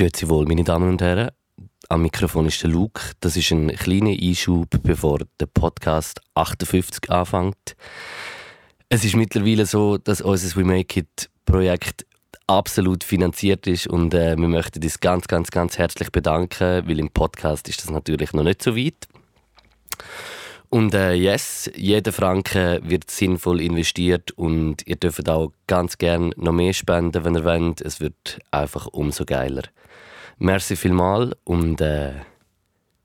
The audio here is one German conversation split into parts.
Grüezi wohl, meine Damen und Herren. Am Mikrofon ist der Luke. Das ist ein kleiner Einschub, bevor der Podcast 58 anfängt. Es ist mittlerweile so, dass unser We Make It Projekt absolut finanziert ist und äh, wir möchten uns ganz, ganz, ganz herzlich bedanken, weil im Podcast ist das natürlich noch nicht so weit. Und äh, yes, jeder Franken wird sinnvoll investiert und ihr dürft auch ganz gerne noch mehr spenden, wenn ihr wollt. Es wird einfach umso geiler. Merci vielmal und äh,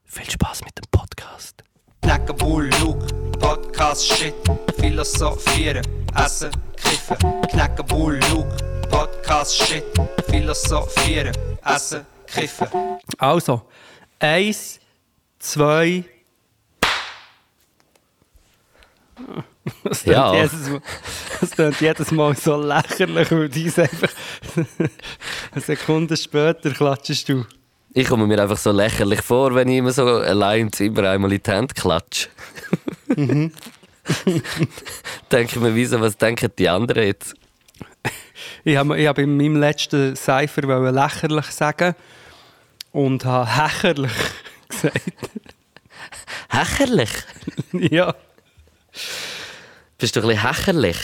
viel Spaß mit dem Podcast. Knacken, Bull, Luke, Podcast, Shit, Philosophieren, Essen, Kiffen. Knacken, Bull, Luke, Podcast, Shit, Philosophieren, Essen, Kiffen. Also, eins, zwei. Das Ja. jedes, Mal, das klingt jedes Mal so lächerlich, weil dies einfach eine Sekunde später klatschst du. Ich komme mir einfach so lächerlich vor, wenn ich immer so allein im Zimmer einmal in die Hände klatsche. Denke ich mir, wieso, was denken die anderen jetzt? Ich habe, ich habe in meinem letzten Cypher lächerlich sagen und habe hächerlich gesagt. Hächerlich? ja. Bist du ein bisschen hächerlich?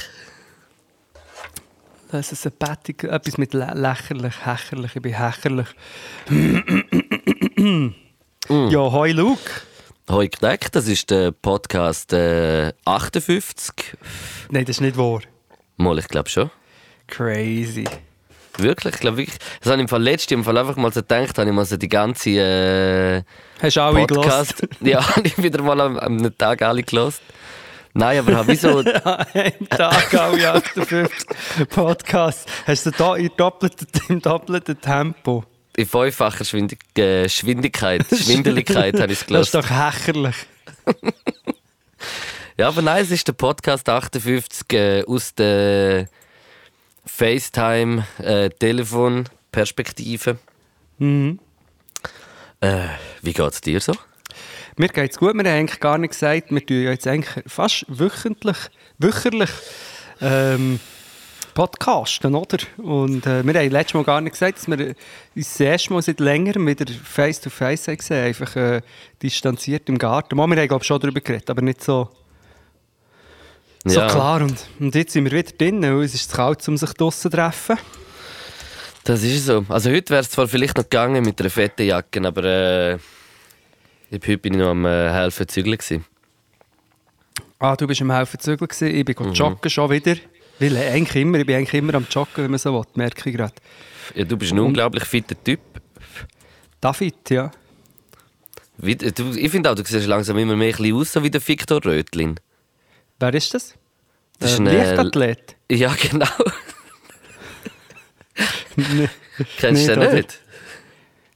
Das ist ein Bettig, etwas mit lä lächerlich, hächerlich, ich bin hächerlich. Ja, hoi Luke. Hoi Kneck, das ist der Podcast äh, 58. Nein, das ist nicht wahr. Mal, ich glaube schon. Crazy. Wirklich, ich glaube wirklich. Das habe ich im Fall letztes im Fall einfach mal so gedacht, habe ich mal so die ganze äh, Hast du alle Podcast. ja, habe ich wieder mal am, am Tag alle gelost. Nein, aber habe ich so. Ein Tag alle 58 Podcasts. Hast du da in doppelten, im doppelten Tempo? in fünffacher Schwindig äh, Schwindigkeit, Schwindeligkeit habe ich es Das ist doch hächerlich. Ja, aber nein, es ist der Podcast 58 äh, aus der FaceTime-Telefon-Perspektive. Mhm. Äh, wie geht es dir so? Mir geht es gut. Wir haben eigentlich gar nicht gesagt, wir tun ja jetzt eigentlich fast wöchentlich, wöcherlich ähm, podcasten, oder? Und äh, wir haben letztes Mal gar nicht gesagt, dass wir uns das erste Mal seit längerem wieder face-to-face haben gesehen einfach äh, distanziert im Garten. Mal, wir haben glaube ich schon darüber geredet, aber nicht so, so Ja. klar. Und, und jetzt sind wir wieder drinnen, weil es ist zu kalt, um sich draussen zu treffen. Das ist so. Also heute wäre es zwar vielleicht noch gegangen mit einer fetten Jacke, aber äh, ich- heute bin ich noch am äh, helfen zügeln gewesen. Ah, du bist am Helfen zügeln gewesen. Ich bin Mhm. joggen schon wieder. Weil äh, eigentlich immer, ich bin eigentlich immer am Joggen, wenn man so will, merke ich gerade. Ja, du bist ein unglaublich fitter Typ. David, ja. Wie, du, ich finde auch, du siehst langsam immer mehr ein aus, so wie der Victor Rötlin. Wer ist das? Das ist Ein äh, Leichtathlet. Ja, genau. Kennst du den nicht?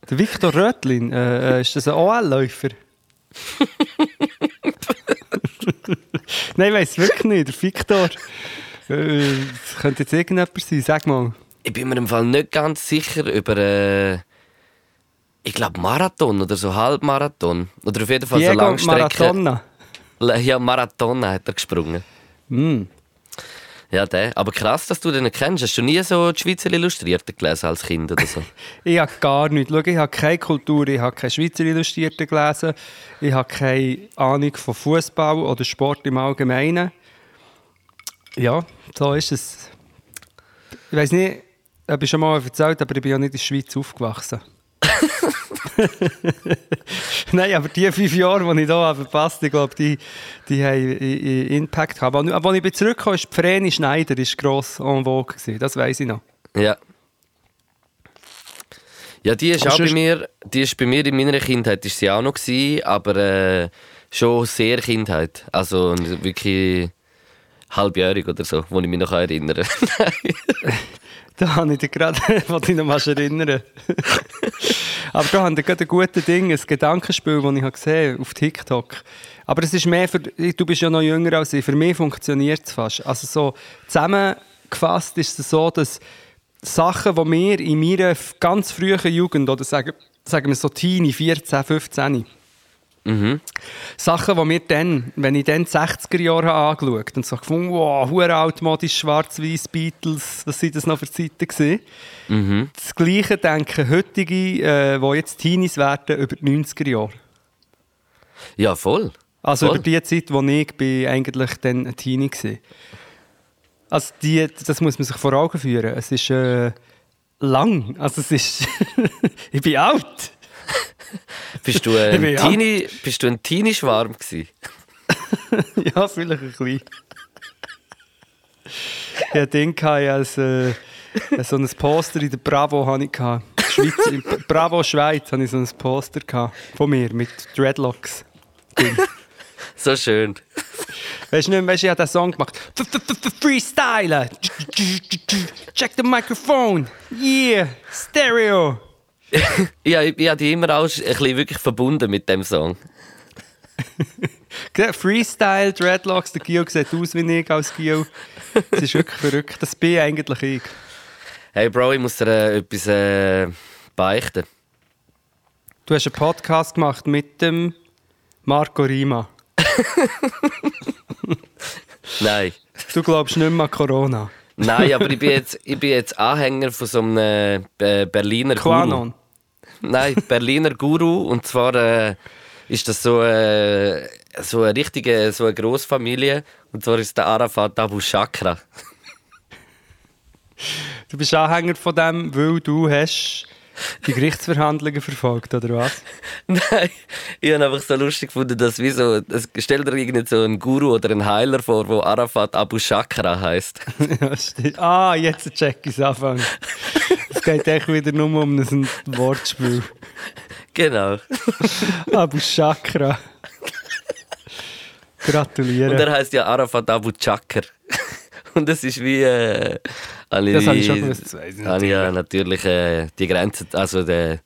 Der Viktor Rötlin, äh, äh, ist das ein OL-Läufer? Nein, ich weiß wirklich nicht. Der Viktor. Äh, das könnte jetzt irgendjemand sein, sag mal. Ich bin mir im Fall nicht ganz sicher über. Äh, ich glaube Marathon oder so Halbmarathon. Oder auf jeden Fall so Diego Langstrecke. Maratona. Ja, Marathon hat er gesprungen. Mm. Ja, der. Aber krass, dass du den kennst. Hast du nie so die Schweizer Illustrierten gelesen als Kind oder so? Ich habe gar nichts. Schau, ich habe keine Kultur, ich habe keine Schweizer Illustrierten gelesen, ich habe keine Ahnung von Fußball oder Sport im Allgemeinen. Ja, so ist es. Ich weiß nicht, ob ich schon mal erzählt aber ich bin ja nicht in der Schweiz aufgewachsen. Nein, aber die fünf Jahre, die ich hier habe verpasst ich glaube, die, die haben Impact gehabt. Als als ich bin zurückgekommen ist Vreni Schneider ist gross en vogue. Gewesen. Das weiß ich noch. ja. Ja, die ist Aber auch bei mir, die ist bei mir in meiner Kindheit ist sie auch noch gewesen, aber äh, schon sehr Kindheit. Also wirklich halbjährig oder so, wo ich mich noch erinnere. Da habe ich dich gerade, wollte ich noch erinnern. Aber da haben wir gerade ein gutes Ding, ein Gedankenspiel, das ich habe gesehen auf TikTok. Aber es ist mehr für, du bist ja noch jünger als ich, für mich funktioniert es fast. Also so zusammengefasst ist es so, dass Sachen, die mir in meiner ganz frühen Jugend, oder sagen, sagen wir so Teenie, 14, 15, Mhm. Sachen, die mir dann, wenn ich dann die 60er Jahre habe angeschaut und so gefunden, wow, hure altmodisch, schwarz-weiß Beatles, was sind das noch für Zeiten gewesen? Mhm. Das Gleiche denken heutige, äh, die jetzt Teenies werden, über die 90er Jahre. Ja, voll. Also Voll. über die Zeit, wo ich bin eigentlich dann ein Teenie war. Also die, das muss man sich vor Augen führen. Es ist äh, lang. Also es ist... ich bin alt. Bist du Ich ein ja- Teenie, bist du ein Teenie-Schwarm gewesen? ja, vielleicht ein bisschen. Ich hatte Ding gehabt, als äh, so ein Poster in der Bravo hatte ich. Schweiz, in Bravo Schweiz hatte ich so ein Poster gehabt von mir mit Dreadlocks. So schön. Weißt du nicht, weißt, du, ich habe den Song gemacht. F- f- f- Freestyle! Check the microphone! Yeah! Stereo! Ja, ich, ich habe die immer auch ein bisschen wirklich verbunden mit dem Song. Freestyle, Dreadlocks, der Gio sieht aus wie ich als Gio. Das ist wirklich verrückt. Das bin eigentlich ich. Hey Bro, ich muss dir äh, etwas äh, beichten. Du hast einen Podcast gemacht mit dem Marco Rima. Nein. Du glaubst nicht mehr an Corona. Nein, aber ich bin jetzt, ich bin jetzt Anhänger von so einem äh, Berliner. Quanon. Nein, Berliner Guru. Und zwar äh, ist das so, äh, so eine richtige so eine Großfamilie. Und zwar ist der Arafat Abu Shakra. Du bist Anhänger von dem, weil du hast die Gerichtsverhandlungen verfolgt, oder was? Nein, ich habe einfach so lustig gefunden, dass wie so, es- stell dir irgendwie so einen Guru oder einen Heiler vor, der Arafat Abu Shakra stimmt. ah, jetzt check ich es anfangen. Es geht echt wieder nur um ein Wortspiel. genau. Abu Chakra. Und Gratuliere. er heißt ja Arafat Abu Chakr. Und das ist wie. Äh, Das habe ich schon gewusst, ich habe ja natürlich äh, die Grenze, also die,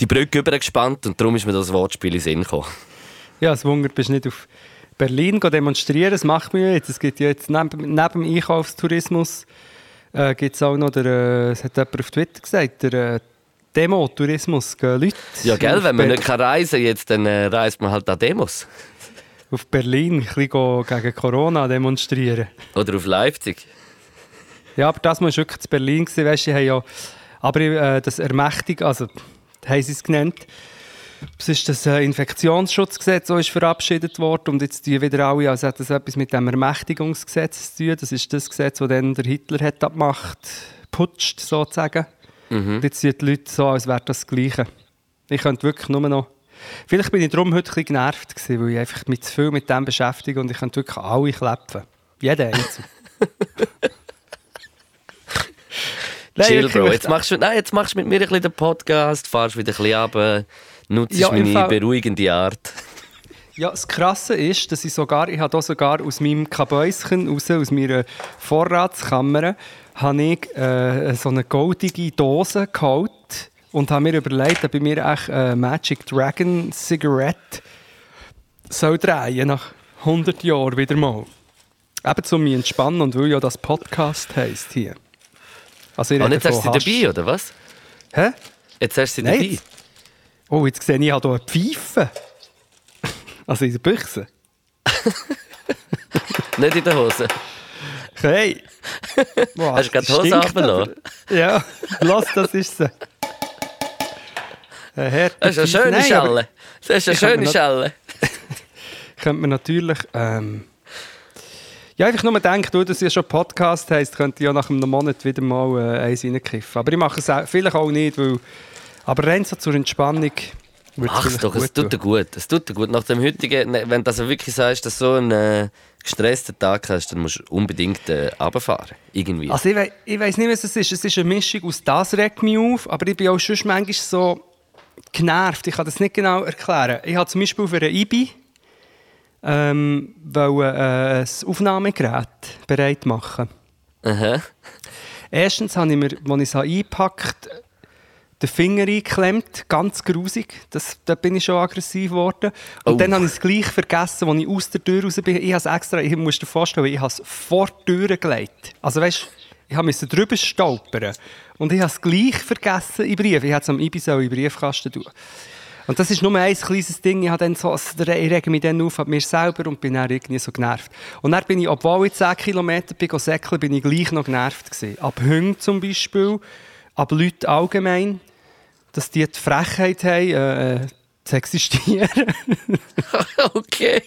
die Brücke übergespannt und darum ist mir das Wortspiel in den Sinn gekommen. Ja, das Wunder, bist nicht auf Berlin demonstrieren. Das macht man jetzt. Es gibt ja jetzt neben, neben dem Einkaufstourismus äh, gibt es auch noch, der, äh, es hat jemand auf Twitter gesagt, der äh, Demo-Tourismus. Gehen Leute Ja, gell, wenn man Ber- nicht kann reisen jetzt, dann äh, reist man halt an Demos. auf Berlin ein bisschen gegen Corona demonstrieren. Oder auf Leipzig. Ja, aber das war wirklich zu Berlin. Gewesen, weißt, ja, aber äh, das Ermächtig, also haben sie es genannt, es ist das äh, Infektionsschutzgesetz, das ist verabschiedet worden und jetzt tun wieder alle, also hat das etwas mit dem Ermächtigungsgesetz zu tun. Das ist das Gesetz, das dann der Hitler hat abgemacht, putscht sozusagen. Und jetzt tun die Leute so, als wäre das das Gleiche. Ich könnte wirklich nur noch... Vielleicht bin ich darum heute ein bisschen genervt gewesen, weil ich einfach mich zu viel mit dem beschäftige und ich könnte wirklich alle klepfen. Jeder einzelne. Nein, Chill, Bro. Jetzt machst, du, nein, jetzt machst du mit mir ein bisschen den Podcast, fahrst wieder ein bisschen runter, nutzt Ja, meine Fall- beruhigende Art. Ja, das Krasse ist, dass ich sogar, ich habe sogar aus meinem Kabäuschen raus, aus meiner Vorratskammer, habe ich äh, so eine goldige Dose geholt und habe mir überlegt, ob ich mir echt äh, Magic Dragon Cigarette soll drehen nach 100 Jahren wieder mal. Eben zum mich entspannen und weil ja das Podcast heisst hier. Also ich Und jetzt hast du sie dabei, oder was? Hä? Jetzt hast du sie Nein, dabei. jetzt- Oh, jetzt sehe ich, habe hier eine Pfeife. Also in der Büchse. Nicht in der Hose. Hey! Boah, Hast du gerade die Hose aber. Ja, lass, das ist sie. Eine Das ist eine schöne Nein, Schelle. Das ist eine schöne Schelle. Könnte man natürlich... Ähm, ja, einfach nur denken, du, dass ihr schon Podcast heisst, könnte ich ja nach einem Monat wieder mal äh, eins reinkiffen. Aber ich mache es auch, vielleicht auch nicht, weil... Aber rein so zur Entspannung Mach's doch, es tut dir gut. Es tut dir gut. Nach dem heutigen, ne, wenn du also wirklich sagst, dass du so einen äh, gestressten Tag hast, dann musst du unbedingt äh, runterfahren. Irgendwie. Also ich, wei ich weiss nicht, was es ist. Es ist eine Mischung aus «Das regt mich auf», aber ich bin auch schon manchmal so genervt. Ich kann das nicht genau erklären. Ich habe zum Beispiel für eine IBI ähm, wollte, äh, ein Aufnahmegerät bereit machen. Aha. Erstens habe ich mir, als ich es eingepackt habe, den Finger eingeklemmt, ganz grusig. Das, da bin ich schon aggressiv geworden. Und Oh. dann habe ich es gleich vergessen, als ich aus der Tür raus bin. Ich habe es extra, ich muss dir vorstellen, ich habe es vor die Tür gelegt. Also weißt, ich musste drüber stolpern. Und ich habe es gleich vergessen im Brief. Ich hätte es am Ibis auch im Briefkasten tun. Und das ist nur ein kleines Ding. Ich, habe dann so, ich rege mich dann auf an mir selber und bin dann irgendwie so genervt. Und dann bin ich, obwohl ich 10 Kilometer bin, säckeln, bin ich gleich noch genervt gewesen. Ab Hunden zum Beispiel, ab Leuten allgemein, dass die die Frechheit haben, äh, zu existieren. okay.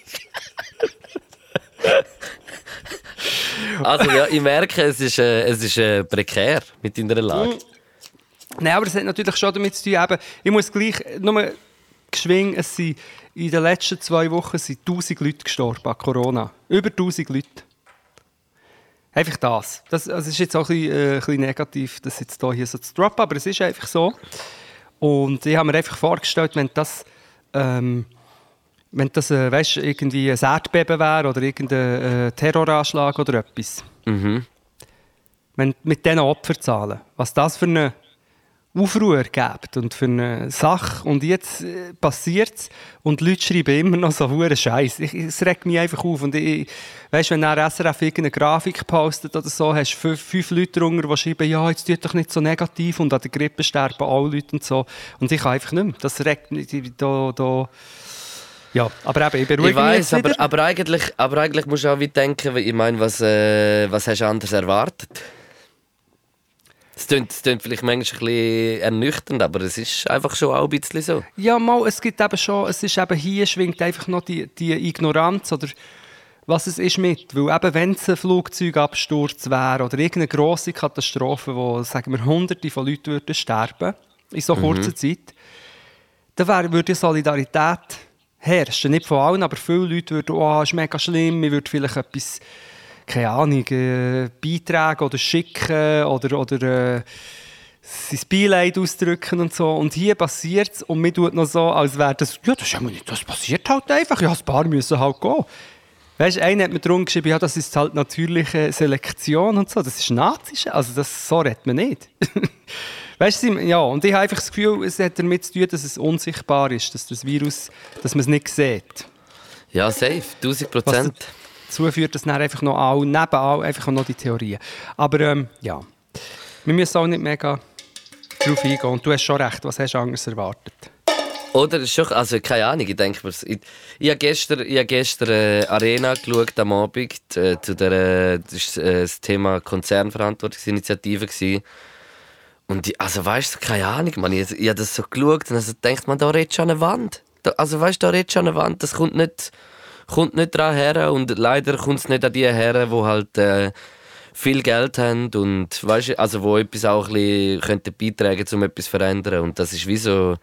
also ja, ich merke, es ist, äh, es ist äh, prekär mit deiner Lage. Nein, aber es hat natürlich schon damit zu tun, eben, ich muss gleich nur geschwingen, es sind in den letzten zwei Wochen sind 1000 Leute gestorben an Corona. Über 1000 Leute. Einfach das. Das also ist jetzt auch ein bisschen, äh, ein bisschen negativ, das jetzt hier so zu droppen, aber es ist einfach so. Und ich habe mir einfach vorgestellt, wenn das, ähm, wenn das äh, weißt, irgendwie ein Erdbeben wäre oder irgendein äh, Terroranschlag oder etwas. Mhm. Wenn mit diesen Opferzahlen, was das für eine Aufruhr gibt und für eine Sache. Und jetzt äh, passiert es und die Leute schreiben immer noch so hohen Scheiß. Es regt mich einfach auf. Und ich, weißt, wenn ein SRF irgendeine Grafik postet oder so, hast du fünf, fünf Leute drunter, die schreiben, ja, jetzt tut doch nicht so negativ und an der Grippe sterben alle Leute und so. Und ich kann einfach nicht mehr. Das regt mich da, da ja, aber eben, ich beruhige ich weiss, aber, aber, eigentlich, aber eigentlich musst du auch wie denken, ich meine, was, äh, was hast du anders erwartet? Es klingt, es klingt vielleicht manchmal ein bisschen ernüchternd, aber es ist einfach schon auch ein bisschen so. Ja, mal, es gibt eben schon, es ist eben hier schwingt einfach noch die, die Ignoranz oder was es ist mit. Weil eben, wenn es ein Flugzeugabsturz wäre oder irgendeine grosse Katastrophe, wo, sagen wir, hunderte von Leuten würden sterben in so kurzer mhm. Zeit, dann wär, würde Solidarität herrschen. Nicht von allen, aber viele Leute würden, oh, ist mega schlimm, ich würde vielleicht etwas keine Ahnung, äh, Beiträge oder schicken oder, oder äh, sein Beileid ausdrücken und so. Und hier passiert es und mir tut noch so, als wäre das, ja, das, ist nicht, das passiert halt einfach, ja, ein paar müssen halt gehen. Weißt du, einer hat mir drum geschrieben, ja, das ist halt natürliche Selektion und so. Das ist Nazisch, also das, so redet man nicht. weißt du, ja, und ich habe einfach das Gefühl, es hat damit zu tun, dass es unsichtbar ist, dass das Virus, dass man es nicht sieht. Ja, safe, 1000 Prozent dazu führt, dass dann einfach noch all, nebenan einfach noch die Theorien. Aber ähm, ja, wir müssen auch nicht mega darauf eingehen. Und du hast schon recht, was hast du anders erwartet? Oder schon, also keine Ahnung, ich denke mir, ich, ich habe gestern, ich habe gestern äh, Arena geschaut am Abend, äh, zu der, das war äh, das Thema Konzernverantwortungsinitiative gewesen. Und ich, also weißt du, keine Ahnung, man, ich, ich habe das so geschaut und also denkt man, da redet schon eine Wand. Da, also weißt du, da redet schon eine Wand, das kommt nicht kommt nicht dran her und leider kommt es nicht an die her, die halt äh, viel Geld haben und weißt, also wo etwas auch ein bisschen könnte beitragen um etwas zu verändern und das ist wie so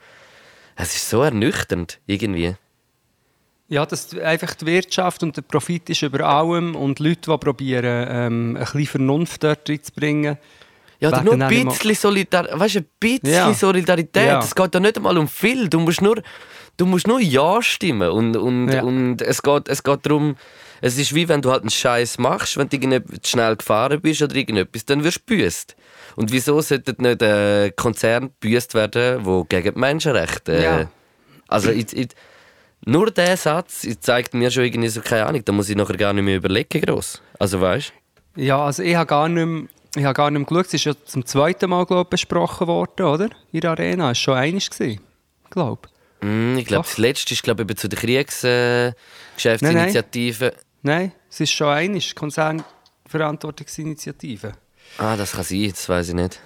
es ist so ernüchternd irgendwie. Ja, dass einfach die Wirtschaft und der Profit ist über allem und Leute, die probieren, ähm, ein bisschen Vernunft dort reinzubringen. Ja, oder nur ein bisschen, Solidar weißt, ein bisschen ja. Solidarität. Es geht ja nicht einmal um viel. Du musst nur du musst nur Ja stimmen. Und, und, ja. und es, geht, es geht darum, es ist wie wenn du halt einen Scheiß machst, wenn du schnell gefahren bist oder irgendetwas, dann wirst du büßt. Und wieso sollte nicht ein Konzern büßt werden, der gegen die Menschenrechte. Äh, ja. Also, ich, ich, nur der Satz zeigt mir schon irgendwie so, keine Ahnung, da muss ich nachher gar nicht mehr überlegen, gross. Also, weißt Ja, also ich habe gar nicht mehr, ich habe gar nicht mehr geschaut. Es ist ja zum zweiten Mal, glaube ich, besprochen worden, oder? In der Arena. Es war schon einiges, glaube Mm, ich glaube, das letzte ist glaube ich, zu der Kriegsgeschäftsinitiative. Äh, nein, nein. es ist schon eine Konzernverantwortungsinitiative. Ah, das kann sein, das weiß ich nicht.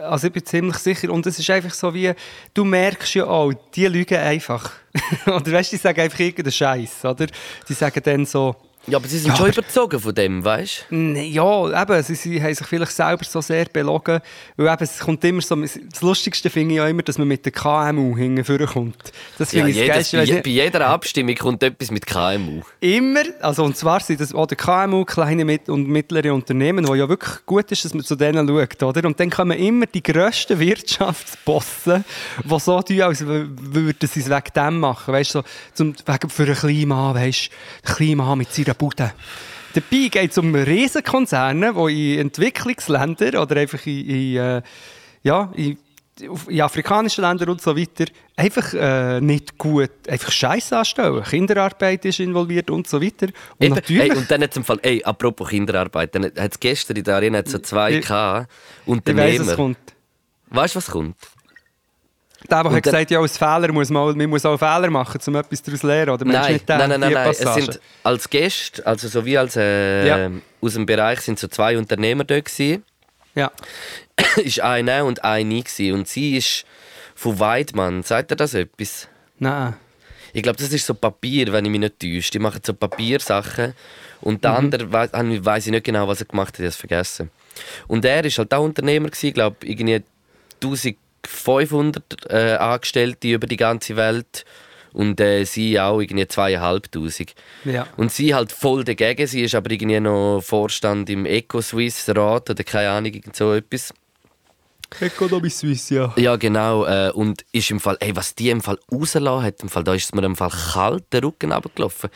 Also ich bin ziemlich sicher. Und es ist einfach so wie, du merkst ja auch, die lügen einfach. oder weißt du, die sagen einfach irgendeinen Scheiß, oder? Die sagen dann so, ja, aber sie sind ja, schon überzogen von dem, weißt du? Ja, eben, sie, sie haben sich vielleicht selber so sehr belogen. Weil eben, es kommt immer so, das Lustigste finde ich auch immer, dass man mit der KMU hinten kommt. Das finde ja, ich jedes, bei, bei, jeder Abstimmung kommt etwas mit KMU. Immer, also und zwar sind das auch die KMU, kleine und mittlere Unternehmen, wo ja wirklich gut ist, dass man zu denen schaut, oder? Und dann kommen immer die grössten Wirtschaftsbossen, die so tun, als würden sie es wegen dem machen, weißt du, so, zum, wegen für ein Klima, weißt du, Klima mit seiner Bude. Dabei geht es um Riesenkonzerne, die in Entwicklungsländern oder einfach in, in, äh, ja, in, in, afrikanischen Ländern und so weiter einfach äh, nicht gut, einfach Scheiß anstellen. Kinderarbeit ist involviert und so weiter. Und, Eben, natürlich, ey, und dann zum Fall, ey, apropos Kinderarbeit, dann hat es gestern in der Arena so zwei ich, Unternehmer. Ich weiss, was kommt. Weißt du, was kommt? Der Und hat gesagt, ja, aus Fehler muss man, man muss auch Fehler machen, um etwas daraus zu lernen. Oder Nein, nicht den, nein, nein, nein, nein. Es sind als Gäste, also so wie als äh, Ja. aus dem Bereich sind so zwei Unternehmer dort gewesen. Ja. ist eine und eine gewesen. und sie ist von Weidmann. Sagt ihr das etwas? Nein. Ich glaube, das ist so Papier, wenn ich mich nicht täusche. Die machen so Papiersachen. Und Mhm. der andere weiss, weiß ich nicht genau, was er gemacht hat, ich habe es vergessen. Und er ist halt auch Unternehmer, ich glaube, irgendwie 1500 äh, Angestellte über die ganze Welt. Und äh, sie auch irgendwie zweieinhalbtausend. Ja. Und sie halt voll dagegen. Sie ist aber irgendwie noch Vorstand im Eco-Swiss-Rat oder keine Ahnung, irgend so etwas. Economy Suisse, ja. Ja, genau. Äh, und ist im Fall, ey, was die im Fall rausgelassen hat, im Fall, da ist es mir im Fall kalt den Rücken runtergelaufen.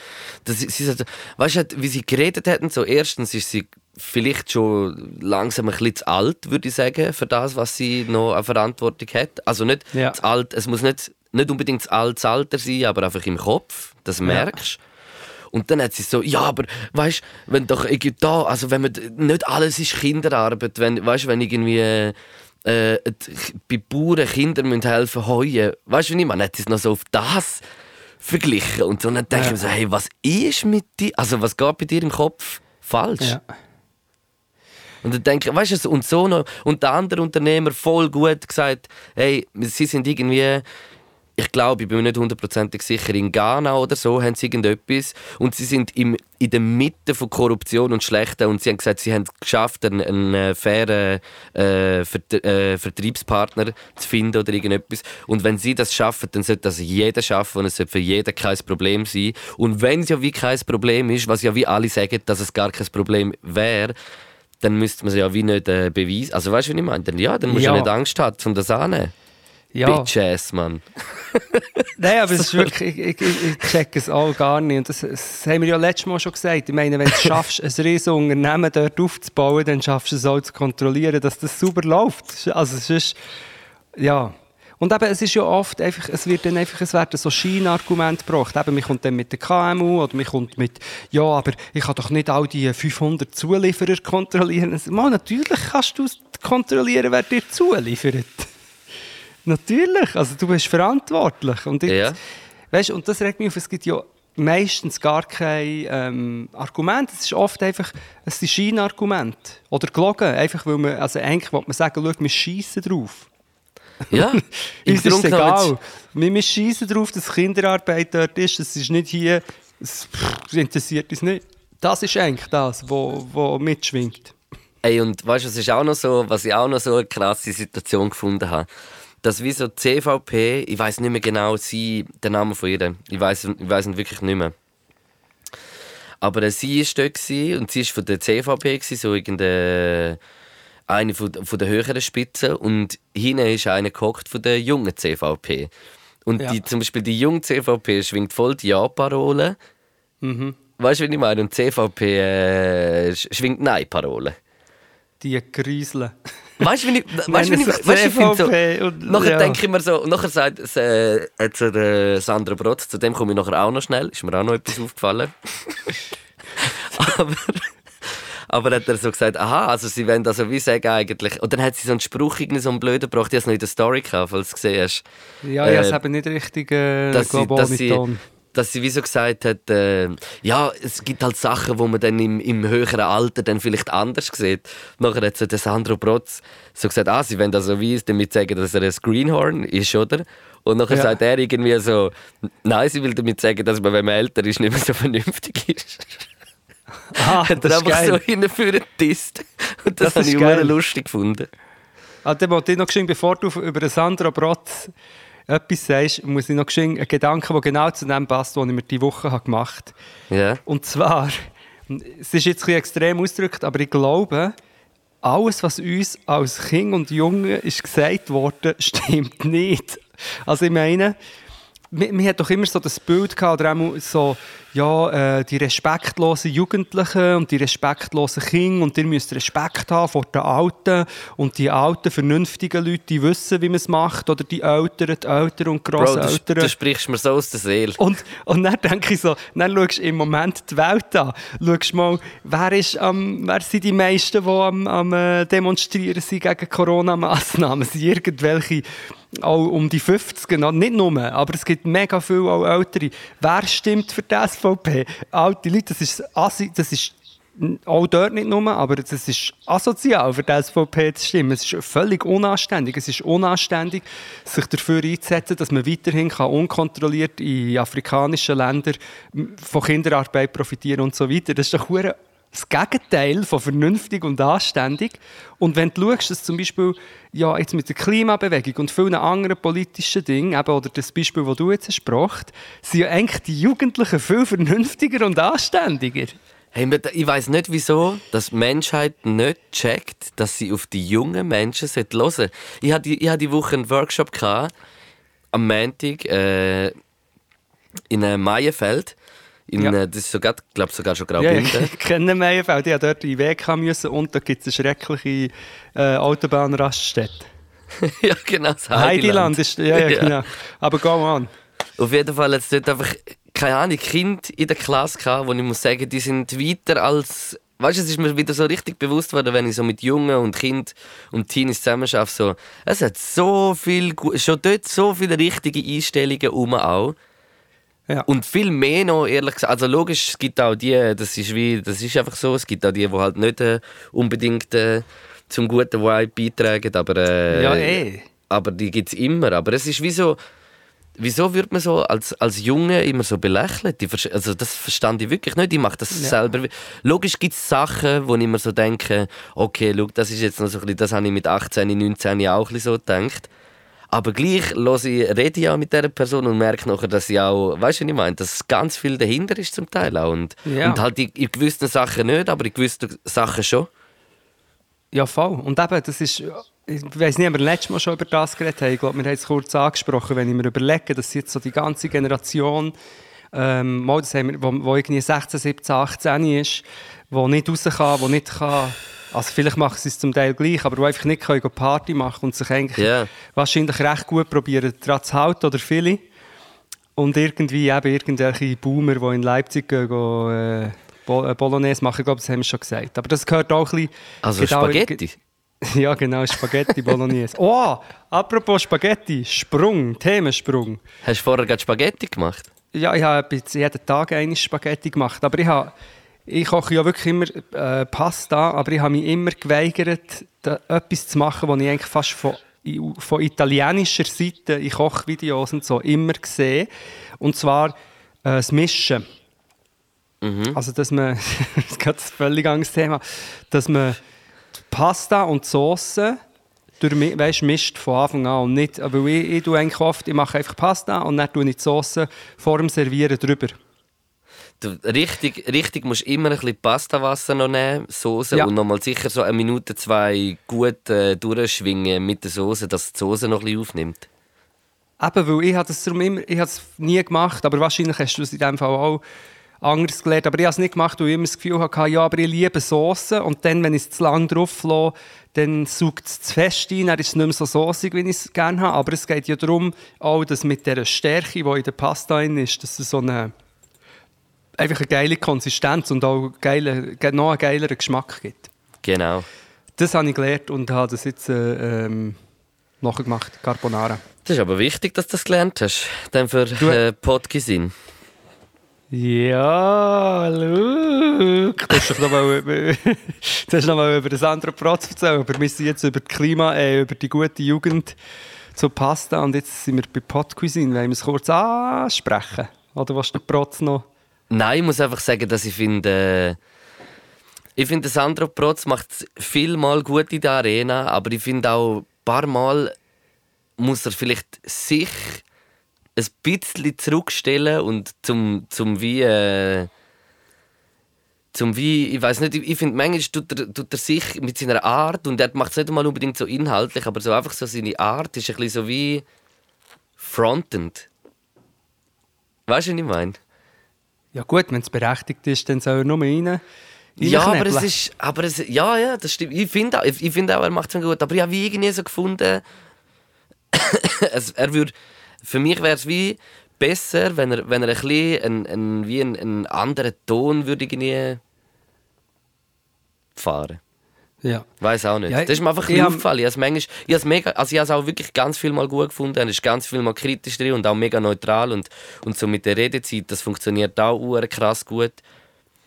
Das, sie, sagt, weißt du, wie sie geredet hätten, so erstens ist sie vielleicht schon langsam ein bisschen zu alt, würde ich sagen, für das, was sie noch an Verantwortung hat. Also nicht Ja. zu alt, es muss nicht, nicht unbedingt zu alt, zu Alter sein, aber einfach im Kopf, das merkst und dann hat sie so, ja, aber weißt, wenn doch irgendwie da, also wenn man nicht alles ist Kinderarbeit, wenn weißt, wenn irgendwie äh, äh, bei Bauern Kinder müssen helfen heuen, weißt du, wie ich meine, hat sie es noch so auf das verglichen und so und dann denke ich mir so, hey, was ist mit dir, also was geht bei dir im Kopf falsch? ja. Und dann denke ich, weißt du, und so noch, und der andere Unternehmer voll gut gesagt, hey, sie sind irgendwie, ich glaube, ich bin mir nicht hundertprozentig sicher, in Ghana oder so haben sie irgendetwas und sie sind im, in der Mitte von Korruption und Schlechten und sie haben gesagt, sie haben es geschafft, einen, einen äh, fairen äh, Vert äh, Vertriebspartner zu finden oder irgendetwas. Und wenn sie das schaffen, dann sollte das jeder schaffen und es sollte für jeden kein Problem sein. Und wenn es ja wie kein Problem ist, was ja wie alle sagen, dass es gar kein Problem wäre, dann müsste man es ja wie nicht äh, beweisen. Also weißt du, wie ich meine? Dann, ja, dann musst Ja. du nicht Angst haben, um das anzunehmen. ja. Bitch-ass, Mann. Nein, aber es ist wirklich, ich, ich, ich check es auch gar nicht. Und das, das haben wir ja letztes Mal schon gesagt. Ich meine, wenn du es schaffst, ein riesiges Unternehmen dort aufzubauen, dann schaffst du es auch zu kontrollieren, dass das sauber läuft. Also es ist, ja. Und eben, es ist ja oft einfach, es wird dann einfach, es werden so Scheinargumente gebracht. Eben, man kommt dann mit der KMU oder man kommt mit, ja, aber ich kann doch nicht all die 500 Zulieferer kontrollieren. Mal, natürlich kannst du kontrollieren, wer dir zuliefert. Natürlich, also du bist verantwortlich. Und, jetzt, Ja. weißt, und das regt mich auf, es gibt ja meistens gar kein ähm, Argument. Es ist oft einfach, es sind Scheinargumente. Oder gelogen. Einfach, weil man, also eigentlich will man sagen, schau, wir schießen drauf. Ja, Uns ist es Grunde egal. Wir, wir schießen darauf, dass Kinderarbeit dort ist. Es ist nicht hier, es interessiert uns nicht. Das ist eigentlich das, was mitschwingt. Ey, und weißt du, es ist auch noch so, was ich auch noch so eine krasse Situation gefunden habe. Dass wie so CVP, ich weiß nicht mehr genau sie, den Namen von ihr, ich weiß ich weiß ihn wirklich nicht mehr. Aber sie war dort und sie war von der CVP, so irgendeine eine von, von der höheren Spitzen und hinten ist einer gehockt von der jungen CVP. Und Ja. die, zum Beispiel die junge CVP schwingt voll die Ja-Parole. Weißt du, wie ich meine? Und die CVP äh, sch- schwingt Nein-Parole. Die Grieseln. Weißt du, wie ich, weißt, du, wie ich, weißt, ich finde so, und- nachher ja. denke ich mir so, nachher sagt es, äh, der Sandra Brot, zu dem komme ich nachher auch noch schnell, ist mir auch noch etwas aufgefallen. aber, aber hat er so gesagt, aha, also sie wollen also wie sagen eigentlich, und dann hat sie so einen Spruch, irgendwie so einen blöden gebracht, ich habe es noch in der Story gehabt, falls du es gesehen hast. Ja, ja, Äh, es haben nicht richtig äh, dass sie, dass, sie, dass sie wie so gesagt hat, äh, ja, es gibt halt Sachen, wo man dann im, im höheren Alter dann vielleicht anders sieht. Nachher hat so der Sandro Protz so gesagt, ah, sie wollen also wie damit sagen, dass er ein Greenhorn ist, oder? Und nachher Ja. sagt er irgendwie so, nein, sie will damit sagen, dass man, wenn man älter ist, nicht mehr so vernünftig ist. Ah, hat er das ist einfach so geil. hinführen getisst. Und das, Das habe ich geil. lustig gefunden. Ah, dann wollte ich noch geschehen, bevor du über den Sandro Brotz etwas sagst, muss ich noch geschehen, einen Gedanken, der genau zu dem passt, den ich mir diese Woche gemacht habe. Ja. Und zwar, es ist jetzt ein extrem ausgedrückt, aber ich glaube, alles, was uns als Kind und Junge ist gesagt wurde, stimmt nicht. Also ich meine, man, man hat doch immer so das Bild gehabt, oder auch so, ja, äh, die respektlosen Jugendlichen und die respektlosen Kinder und ihr müsst Respekt haben vor den Alten und die alten, vernünftigen Leute, die wissen, wie man es macht oder die Älteren, die Eltern und Bro, Grosseltern. du, du sprichst mir so aus der Seele. Und, und dann denke ich so, dann schaust du im Moment die Welt an. Schaust mal, wer, ist, ähm, wer sind die meisten, die am, am äh, Demonstrieren sind gegen Corona-Massnahmen? Sind irgendwelche auch um die 50 noch, nicht nur, aber es gibt mega viele auch Ältere. Wer stimmt für die SVP? Alte Leute, das ist, assi, das ist auch dort nicht nur, aber es ist asozial für die SVP zu stimmen. Es ist völlig unanständig. Es ist unanständig, sich dafür einzusetzen, dass man weiterhin kann unkontrolliert in afrikanischen Ländern von Kinderarbeit profitieren und so weiter. Das ist doch das Gegenteil von vernünftig und anständig. Und wenn du schaust, dass zum Beispiel ja, jetzt mit der Klimabewegung und vielen anderen politischen Dingen, eben, oder das Beispiel, das du jetzt gebracht, sind ja eigentlich die Jugendlichen viel vernünftiger und anständiger. Hey, ich weiß nicht, wieso dass die Menschheit nicht checkt, dass sie auf die jungen Menschen hören sollte. Ich hatte ich hatte die Woche einen Workshop gehabt, am Montag äh, in Maienfeld. In, Ja. äh, das ist sogar, glaube sogar schon Ja, Graubünden. ich kenne Meienfeld, ich habe dort in den Weg müssen und da gibt es eine schreckliche äh, Autobahnraststätte. Ja, genau, das Heidiland ist, ja, ja, Ja. genau. Aber go on. Auf jeden Fall es dort einfach, keine Ahnung, Kinder in der Klasse gehabt, wo ich muss sagen, die sind weiter als... Weißt du, es ist mir wieder so richtig bewusst worden, wenn ich so mit Jungen und Kind und Teenies zusammen arbeite, so, es hat so viel, schon dort so viele richtige Einstellungen um auch. Ja. Und viel mehr noch, ehrlich gesagt. Also logisch, es gibt auch die, das ist wie, das ist einfach so, es gibt auch die, die halt nicht äh, unbedingt äh, zum guten Vibe beitragen, aber... Äh, Ja, eh. Aber die gibt es immer. Aber es ist wie so... Wieso wird man so als, als Junge immer so belächelt? Also das verstand ich wirklich nicht. Ich mache das Ja. selber. Logisch gibt es Sachen, wo ich immer so denke, okay, schau, das ist jetzt noch so ein bisschen, das habe ich mit 18, 19 auch ein bisschen so gedacht. Aber gleich höre ich, rede ich auch mit dieser Person und merke nachher, dass ich auch, weißt du, was ich meine, dass ganz viel dahinter ist zum Teil auch. Und, Ja. und halt in, in gewissen Sachen nicht, aber in gewissen Sachen schon. Ja, voll. Und eben, das ist, ich weiß nicht, ob wir letztes Mal schon über das geredet haben. Ich glaube, wir haben es kurz angesprochen, wenn ich mir überlege, dass jetzt so die ganze Generation, ähm, mal, das haben wir, wo, wo irgendwie 16, 17, 18 ist, wo nicht raus kann, wo nicht kann, also vielleicht machen sie es zum Teil gleich, aber wo einfach nicht können, Party machen und sich eigentlich Ja. wahrscheinlich recht gut probieren, daran zu halten oder viele. Und irgendwie eben irgendwelche Boomer, die in Leipzig gehen, gehen äh, äh, Bolognese machen, ich glaube, das haben wir schon gesagt. Aber das gehört auch ein bisschen... Also geht auch- Spaghetti. ja, genau, Spaghetti Bolognese. Oh, apropos Spaghetti, Sprung, Themensprung. Hast du vorher gerade Spaghetti gemacht? Ja, ich habe jetzt jeden Tag eine Spaghetti gemacht, aber ich habe ich koche ja wirklich immer äh, Pasta, aber ich habe mich immer geweigert, da, etwas zu machen, was ich eigentlich fast von, von italienischer Seite in Kochvideos und so immer sehe. Und zwar äh, das Mischen. Also, dass man, das ist ein völlig anderes Thema, dass man Pasta und Sauce durch, weisst, mischt von Anfang an und nicht, weil ich, ich tue eigentlich oft, ich mache einfach Pasta und dann tue ich die Sauce vor dem Servieren drüber. Du, richtig, richtig musst immer ein bisschen Pastawasser noch nehmen, Soße Ja. und nochmal sicher so eine Minute, zwei gut äh, durchschwingen mit der Soße, dass die Soße noch ein bisschen aufnimmt. Eben, weil ich habe es nie gemacht, aber wahrscheinlich hast du es in diesem Fall auch anders gelernt. Aber ich habe es nicht gemacht, weil ich immer das Gefühl hatte, ja, aber ich liebe Soße und dann, wenn ich es zu lange drauf lasse, dann saugt es zu fest ein, dann ist es nicht mehr so soßig, wie ich es gerne habe. Aber es geht ja darum, auch, dass mit dieser Stärke, die in der Pasta ist, dass es so eine, einfach eine geile Konsistenz und auch geile, ge- noch einen geileren Geschmack gibt. Genau. Das habe ich gelernt und habe das jetzt äh, ähm, nachgemacht, Carbonara. Das ist aber wichtig, dass du das gelernt hast. Dann für Du- äh, Podkisin. Ja, Luke. Du hast doch noch mal, du hast noch über das andere Protz erzählt, aber wir sind jetzt über das Klima, äh, über die gute Jugend zu Pasta und jetzt sind wir bei Podcuisine. Wollen wir es kurz ansprechen? Oder was der Protz noch? Nein, ich muss einfach sagen, dass ich finde, äh, ich finde, Sandro Protz macht es vielmal gut in der Arena, aber ich finde auch, ein paar Mal muss er vielleicht sich ein bisschen zurückstellen und zum, zum wie. Äh, zum wie, ich weiß nicht, ich, ich finde, manchmal tut er, tut er sich mit seiner Art, und er macht es nicht mal unbedingt so inhaltlich, aber so einfach so seine Art ist ein bisschen so wie frontend. Weißt du, was ich meine? Ja gut, wenn es berechtigt ist, dann soll er nur rein. Ja, aber es ist, aber es, ja, ja, das stimmt. Ich finde auch, ich, ich find auch, er macht es gut. Aber ich habe wie irgendwie so gefunden, es, er würde, für mich wäre es wie besser, wenn er, wenn er ein bisschen ein, ein, wie einen, einen anderen Ton würde irgendwie fahren. Ja. Weiß auch nicht. Ja, das ist mir einfach ein aufgefallen. Ich habe es manchmal, ich habe es mega, also ich habe es auch wirklich ganz viel mal gut gefunden. Er ist ganz viel mal kritisch drin und auch mega neutral und, und so mit der Redezeit, das funktioniert auch krass gut.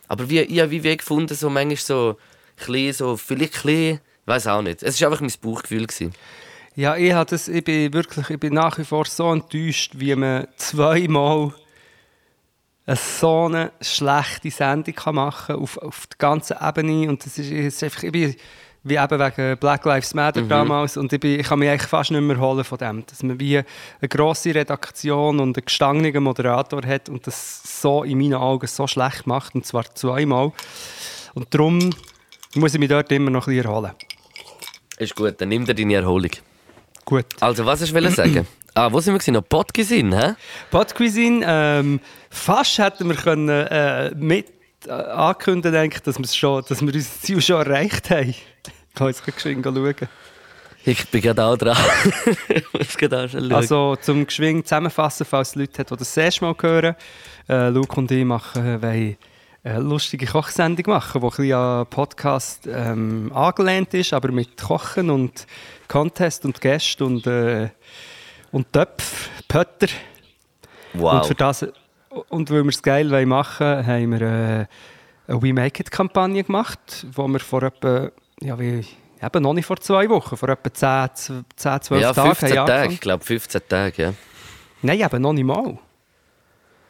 Aber wie, ich habe wie wie gefunden, so manchmal so, ein bisschen, so vielleicht ein bisschen, ich weiß auch nicht. Es war einfach mein Bauchgefühl. Gewesen. Ja, ich, das, ich bin wirklich ich bin nach wie vor so enttäuscht, wie man zweimal so eine schlechte Sendung kann machen kann, auf, auf der ganzen Ebene. Und das ist, ist einfach, ich bin wie eben wegen Black Lives Matter damals und ich, bin, ich kann mich eigentlich fast nicht mehr holen von dem, dass man wie eine grosse Redaktion und einen gestangenen Moderator hat und das so in meinen Augen so schlecht macht, und zwar zweimal. Und darum muss ich mich dort immer noch ein bisschen erholen. Ist gut, dann nimm dir deine Erholung. Gut. Also, was hast du sagen? ah, wo sind wir? Noch Podgesinn, hä? Cuisine, ähm, fast hätten wir können, äh, mit äh, ankündigen, denke dass, schon, dass wir unser Ziel schon erreicht haben. Ich kann jetzt geschwind schauen. Ich bin gerade auch dran. ich gerade auch. Also zum geschwind zusammenfassen, falls es Leute hat, die das erste Mal hören. Äh, Luke und ich machen, wollen eine lustige Kochsendung machen, die ein bisschen an Podcast ähm, angelehnt ist, aber mit Kochen und Contest und Gästen und, äh, und Töpf, Pötter. wow. Und, für das, und weil wir es geil wollen machen haben wir äh, eine We Make It-Kampagne gemacht, wo wir vor etwa, ja, wie, eben noch nicht vor zwei Wochen, vor etwa 10, 10 12 ja, Tagen 15 haben Tage. Ich glaube, 15 Tage, ja. Nein, eben noch nicht mal.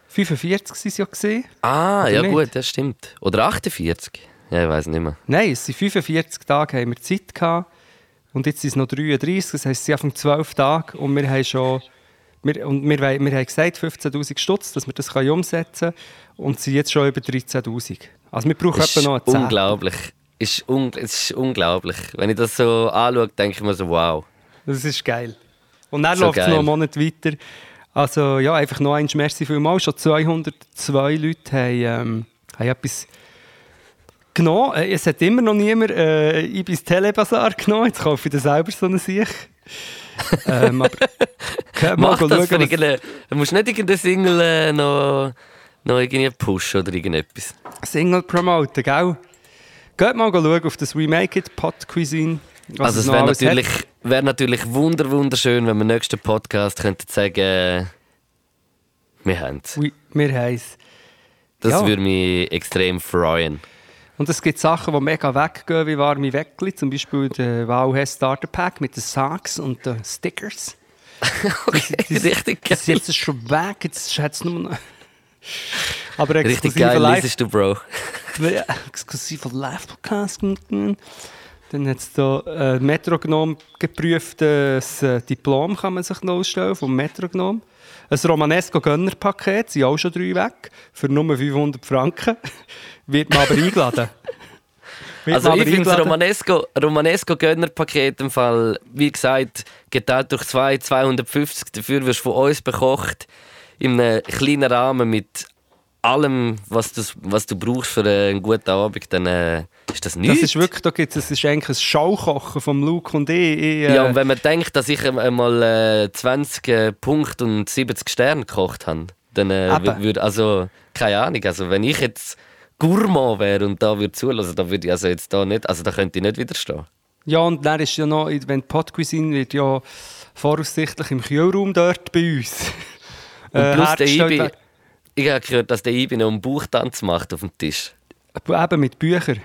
45 waren es ja. Gewesen. Ah, ja nicht? gut, das stimmt. Oder 48? Ja, ich weiß nicht mehr. Nein, es sind 45 Tage haben wir Zeit gehabt. Und jetzt sind es noch 33, das heisst, sie haben 12 Tage und wir haben schon... Wir, und wir, wir haben gesagt, 15'000 Stutz, dass wir das können umsetzen können. Und sind jetzt schon über 13'000. Also wir brauchen etwa noch eine 10. unglaublich. Ist un es ist unglaublich. Wenn ich das so anschaue, denke ich mir so, wow. Das ist geil. Und dann So läuft es noch einen Monat weiter. Also ja, einfach noch eins, merci vielmals. Schon 202 Leute haben, ähm, haben etwas genommen. Äh, Es hat immer noch niemand äh, Ibis Telebazar genommen. Jetzt kaufe ich das selber so einen Sieg. ähm, aber Mach das für schauen, irgendeine... Du musst nicht irgendeine Single äh, noch, noch irgendwie pushen oder irgendetwas. Single promoten, gell? Geht mal schauen auf das We Make It Pot Cuisine. also es wäre natürlich, wär natürlich wunder, wunderschön, wenn wir im nächsten Podcast könnten sagen, äh, wir haben es. Wir haben es. Das Ja. würde mich extrem freuen. Und es gibt Sachen, die mega weggehen, wie warme Weckli. Zum Beispiel der Wow Starter Pack mit den Socks und den Stickers. Okay, Das- richtig geil. Das ist jetzt schon weg, jetzt hat es nur noch... Aber Richtig geil, Live... du, Bro. Ja, exklusive Live-Podcast. Dann hat es da äh, Metrognom geprüftes äh, Diplom, kann man sich noch ausstellen, vom Metrognom. Ein Romanesco-Gönner-Paket, sind auch schon drei weg, für nur 500 Franken. Wird man aber eingeladen. Wird Also ich finde das. Romanesco, Romanesco Gönnerpaket im Fall, wie gesagt, geteilt durch zwei, 250. Dafür wirst du von uns bekocht in einem kleinen Rahmen mit allem, was du, was du brauchst für einen guten Abend. Dann äh, ist das Das nichts. ist wirklich, da gibt's, das ist eigentlich ein Schaukochen vom Luke und ich. ich äh, ja, und wenn man denkt, dass ich einmal äh, 20 äh, Punkte und 70 Sterne gekocht habe, dann äh, würde, also, keine Ahnung, also wenn ich jetzt Gourmand wäre und da würde zulassen, dann würde ich also jetzt da nicht, also da könnte ich nicht widerstehen. Ja, und dann ist ja noch, wenn die Podcuisine wird ja voraussichtlich im Kühlraum dort bei uns. Und äh, plus der Ibi, werden. Ich habe gehört, dass der Ibi noch einen Bauchtanz macht auf dem Tisch. Eben mit Büchern.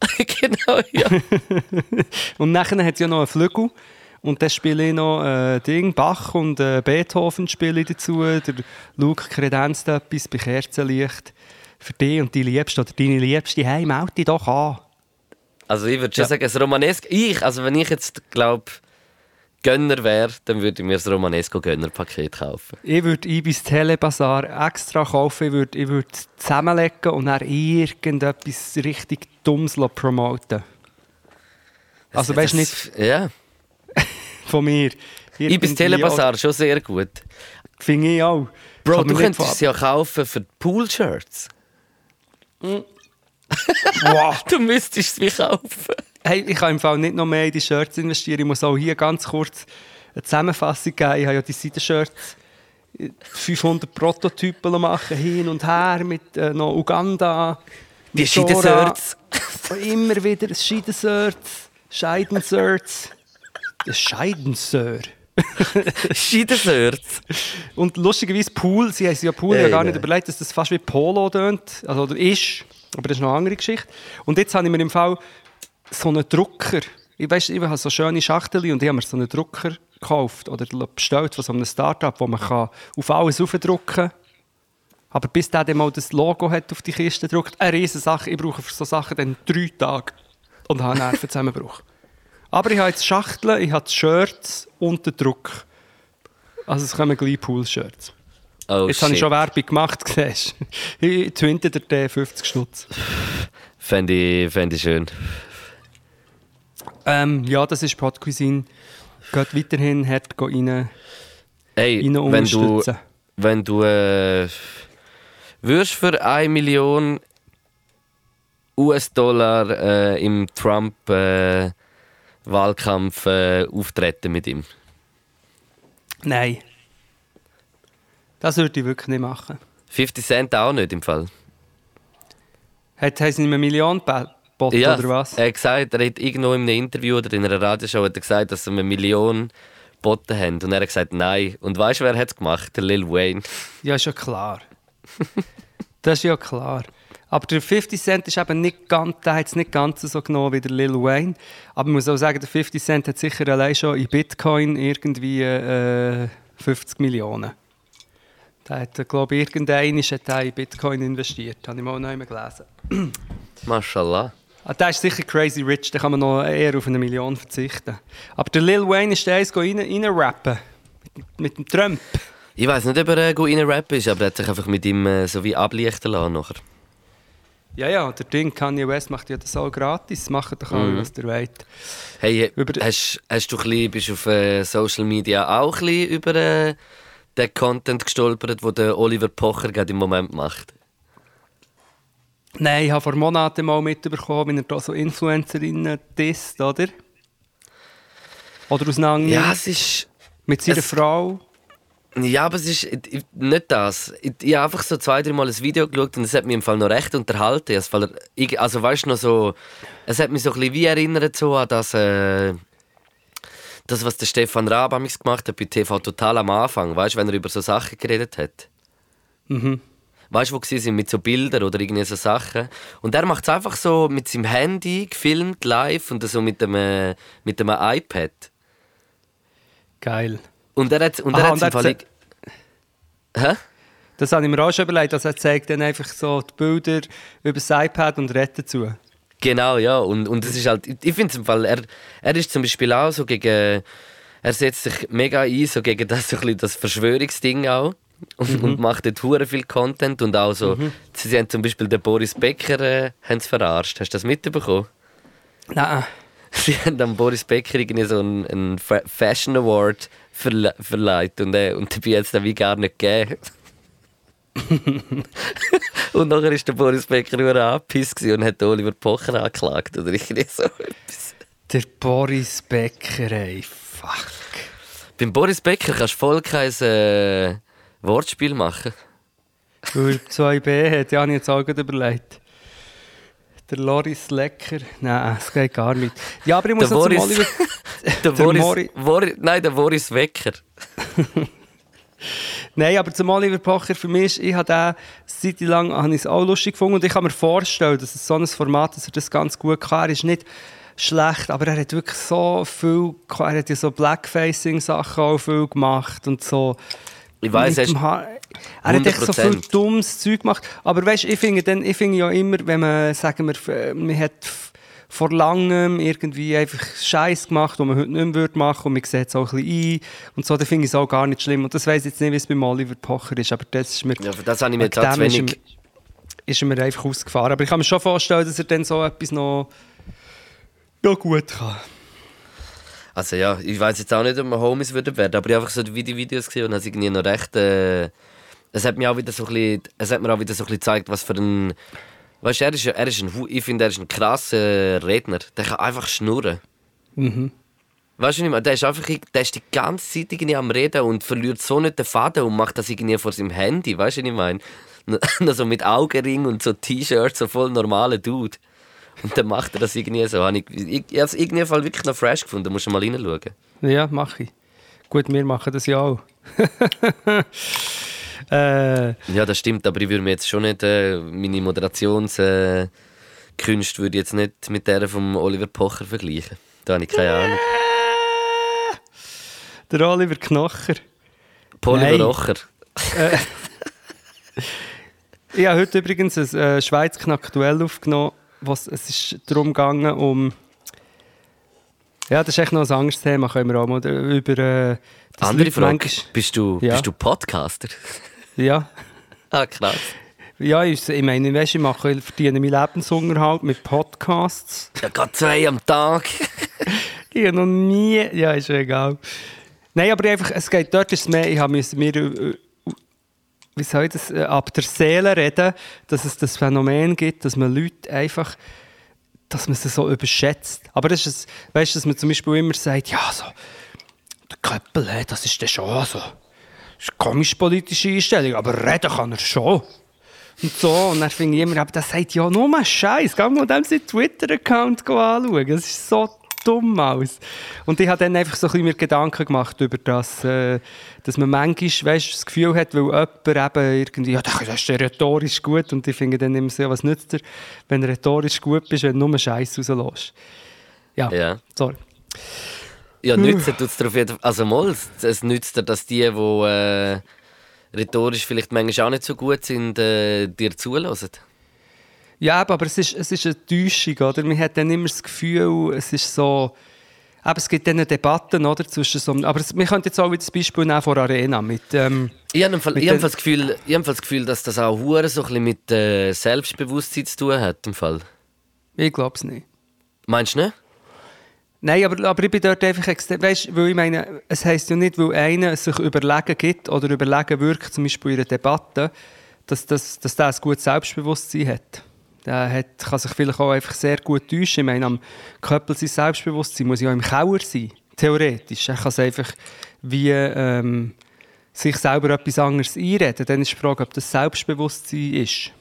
genau, ja. Und nachher hat es ja noch einen Flügel. Und dann spiele ich noch äh, Ding, Bach und äh, Beethoven spiele ich dazu. Der Luke kredenzt etwas bei Kerzenlicht. Für dich und die Liebste oder deine Liebste, hey, melde dich doch an. Also ich würde schon Ja. sagen, das Romanesco, ich, also wenn ich jetzt, glaube Gönner wäre, dann würde ich mir das Romanesco Gönner-Paket kaufen. Ich würde Ibis Telebazar extra kaufen, ich würde ich würd zusammenlegen und dann irgendetwas richtig Dummes promoten. Also weißt du nicht Ja, von mir. Ibis Telebazar, schon sehr gut. Finde ich auch. Bro, du könntest es ja kaufen für Pool-Shirts. Wow. Du müsstest es mir kaufen. Hey, ich kann im Fall nicht noch mehr in die Shirts investieren. Ich muss auch hier ganz kurz eine Zusammenfassung geben. Ich habe ja die Seitenshirts 500 Prototypen machen, hin und her mit äh, noch Uganda. Die. Scheidenshirts. Immer wieder Scheidenshirts, Scheidenshirts. Das Scheidensör. Scheidenshirts. Und lustigerweise Pool, sie haben ja Pool ja gar nicht überlegt, dass das fast wie Polo tönt, also oder ist, aber das ist noch eine andere Geschichte. Und jetzt habe ich mir im Fall so einen Drucker, ich weiß, ich habe so schöne Schachtel und ich habe mir so einen Drucker gekauft oder bestellt von so einem Startup, wo man kann auf alles aufdrucken kann. Aber bis der dann mal das Logo hat auf die Kiste gedruckt, eine riesen Sache, ich brauche für so Sachen dann drei Tage und habe einen Nervenzusammenbruch. Aber ich habe jetzt Schachteln, ich habe die Shirts und den Druck. Also es kommen gleich Pool-Shirts. Oh, Jetzt habe ich shit. schon Werbung gemacht, siehst du. Ich twinte den 50 Stutz. Fände ich, fänd ich schön. Ähm, ja, das ist Pod Cuisine. Geht weiterhin hart rein, Hey, rein wenn du, wenn du äh, würdest für 1 Million US-Dollar äh, im Trump-Wahlkampf äh, auftreten mit ihm. Nein. Das würde ich wirklich nicht machen. 50 Cent auch nicht im Fall. Hat, haben sie ihm eine Million geboten oder was? Er hat gesagt, er hat irgendwo in einem Interview oder in einer Radioshow hat er gesagt, dass sie eine Million geboten haben. Und er hat gesagt, nein. Und weißt du, wer hat es gemacht? Der Lil Wayne. Ja, ist ja klar. das ist ja klar. Aber der 50 Cent ist eben nicht ganz, der hat es nicht ganz so genommen wie der Lil Wayne. Aber man muss auch sagen, der 50 Cent hat sicher allein schon in Bitcoin irgendwie äh, 50 Millionen. Der hat, glaube ich, irgendeiner in Bitcoin investiert. Habe ich mal noch einmal gelesen. Mashallah. Ah, der ist sicher crazy rich, da kann man noch eher auf eine Million verzichten. Aber der Lil Wayne ist der, der rein, reinrappen. Mit, mit dem Trump. Ich weiß nicht, ob er äh, gut in Rap ist, aber er hat sich einfach mit ihm äh, so wie ablichten lassen nachher. Ja, ja, der Ding, Kanye West macht ja das auch gratis. Macht doch alle, was der wollt. Hey, Über- hast, hast du bisschen, bist du auf äh, Social Media auch ein bisschen über äh, den Content gestolpert, den der Oliver Pocher gerade im Moment macht? Nein, ich habe vor Monaten mal mitbekommen, wie er da so Influencerinnen disst, oder? Oder auseinander Ja, es ist... mit seiner es- Frau. Ja, aber es ist ich- ich- nicht das. Ich, ich habe einfach so zwei, drei Mal ein Video geschaut und es hat mich im Fall noch recht unterhalten. Es Fall, ich, also weißt du noch so, es hat mich so ein bisschen wie erinnert so an das, äh, das was der Stefan Raab gemacht hat bei TV Total am Anfang. Weißt du, wenn er über so Sachen geredet hat. Mhm. Weißt du, wo sie sind mit so Bildern oder irgendwie so Sachen. Und er macht es einfach so mit seinem Handy, gefilmt, live und so mit dem, äh, mit dem iPad. Geil. Und er hat und Aha, er und hat im er Fall. ze- Hä? Das habe ich mir auch schon überlegt. Also er zeigt dann einfach so die Bilder über das iPad und redet dazu. Genau, ja. Und, und es ist halt, ich, ich finde es im Fall, er, er ist zum Beispiel auch so gegen, er setzt sich mega ein, so gegen das, so ein bisschen das Verschwörungsding auch. Und, und macht dort hure viel Content und auch so, sie, sie haben zum Beispiel den Boris Becker äh, haben verarscht. Hast du das mitbekommen? Nein. Sie haben am Boris Becker irgendwie so einen, einen Fa- Fashion Award verle verleiht und, äh, und dabei hat es dann wie gar nicht gegeben. und nachher ist der Boris Becker nur angepisst und hat Oliver Pocher angeklagt oder irgendwie so etwas. Der Boris Becker, ey. Fuck. Beim Boris Becker kannst du voll kein äh, Wortspiel machen. Weil er 2b hat, ja, habe ich jetzt auch gerade überlegt. Der Loris Lecker. Nein, das geht gar nicht. Ja, aber ich muss Der noch zum Boris- Oliver... Der, Der Boris, Mori- nein, der Boris Wecker. Nein, aber zum Oliver Pocher für mich, ich habe den seit lang habe ich es auch lustig gefunden und ich kann mir vorstellen, dass es so ein Format, dass er das ganz gut kann. Er ist nicht schlecht, aber er hat wirklich so viel, er hat ja so Blackfacing-Sachen auch viel gemacht und so. Ich mit er er hat echt so viel 100%. dummes Zeug gemacht. Aber weißt, ich finde dann, ich finde ja immer, wenn man, sagen wir, äh, man hat vor langem irgendwie einfach Scheiß gemacht, den man heute nicht mehr würde machen und man sieht es auch ein bisschen ein und so, dann finde ich es auch gar nicht schlimm. Und das ich jetzt nicht, wie es beim Oliver Pocher ist, aber das ist mir, Ja, für das habe ich mir zu wenig... ist er mir einfach ausgefahren. Aber ich kann mir schon vorstellen, dass er dann so etwas noch ja, gut kann. Also ja, ich weiß jetzt auch nicht, ob wir Homies würden werden, aber ich habe einfach so die Videos gesehen und habe irgendwie noch recht. Äh, es hat mir auch wieder so ein bisschen, es hat mir auch wieder so ein bisschen gezeigt, was für ein. Weißt du, er ist, er ist ein, ich finde, er ist ein krasser Redner. Der kann einfach schnurren. Mhm. Weißt du nicht mehr, der ist einfach der ist die ganze Zeit irgendwie am Reden und verliert so nicht den Faden und macht das irgendwie vor seinem Handy. Weißt du, was ich meine? So mit Augenring und so T-Shirts, so voll normale Dude. Und dann macht er das irgendwie so. Ich, ich, ich habe es irgendwie Fall wirklich noch fresh gefunden. Da musst du mal reinschauen. Ja, mache ich. Gut, wir machen das ja auch. äh, ja, das stimmt, aber ich würde mir jetzt schon nicht äh, meine Moderationskünste äh, würde jetzt nicht mit der von Oliver Pocher vergleichen. Da habe ich keine Ahnung. Der Oliver Knocher. Oliver Rocher. Äh, ich habe heute übrigens ein äh, Schweiz Knack-Duell aufgenommen was, es ist darum gegangen, um. Ja, das ist echt noch ein anderes Thema, können wir auch mal über. Äh, Andere Frage, manchmal, bist, du, ja. bist du Podcaster? Ja. ah, krass. Ja, ich, ich meine, weißt, ich mache, ich verdiene meinen Lebensunterhalt mit Podcasts. Ja, gerade zwei am Tag. ich habe noch nie. Ja, ist egal. Nein, aber einfach, es geht dort ist mehr, ich habe mir wie soll ich das, äh, ab der Seele reden, dass es das Phänomen gibt, dass man Leute einfach, dass man sie so überschätzt. Aber das ist, weißt du, dass man zum Beispiel immer sagt, ja, so, der Köppel, das ist der schon so. Das ist eine komisch politische Einstellung, aber reden kann er schon. Und so, und dann finde ich immer, aber das sagt ja nur mal Scheiß. Geh mal dem seinen Twitter-Account anschauen. Das ist so dumm aus. Und ich habe dann einfach so ein bisschen mir Gedanken gemacht über das, äh, dass man manchmal weißt, das Gefühl hat, weil jemand eben irgendwie, ja, das ist rhetorisch gut und ich finde dann immer so, was nützt dir, wenn du rhetorisch gut bist, wenn du nur Scheiß rauslässt. Ja, ja, sorry. Ja, nützt dir auf jeden also mal, es nützt dir, dass die, die äh, rhetorisch vielleicht manchmal auch nicht so gut sind, äh, dir zulassen. Ja, aber es ist, es ist eine Täuschung, oder? Man hat dann immer das Gefühl, es ist so... Aber es gibt dann Debatten oder, zwischen so... Aber es, wir können jetzt auch wieder das Beispiel nehmen von Arena mit... Ähm, ich habe Fall, ich hab das, Gefühl, ich hab das Gefühl, dass das auch so ein bisschen mit äh, Selbstbewusstsein zu tun hat. Im Fall. Ich glaube es nicht. Meinst du nicht? Nein, aber, aber ich bin dort einfach extrem. Weißt du, weil ich meine, es heisst ja nicht, weil einer sich überlegen gibt oder überlegen wirkt, zum Beispiel in einer Debatte, dass, dass, dass der ein gutes Selbstbewusstsein hat. Der hat, kann sich vielleicht auch einfach sehr gut täuschen. Ich meine, am Köppel sein Selbstbewusstsein muss ja im Kauer sein, theoretisch. Er kann es einfach wie ähm, sich selber etwas anderes einreden. Dann ist die Frage, ob das Selbstbewusstsein ist.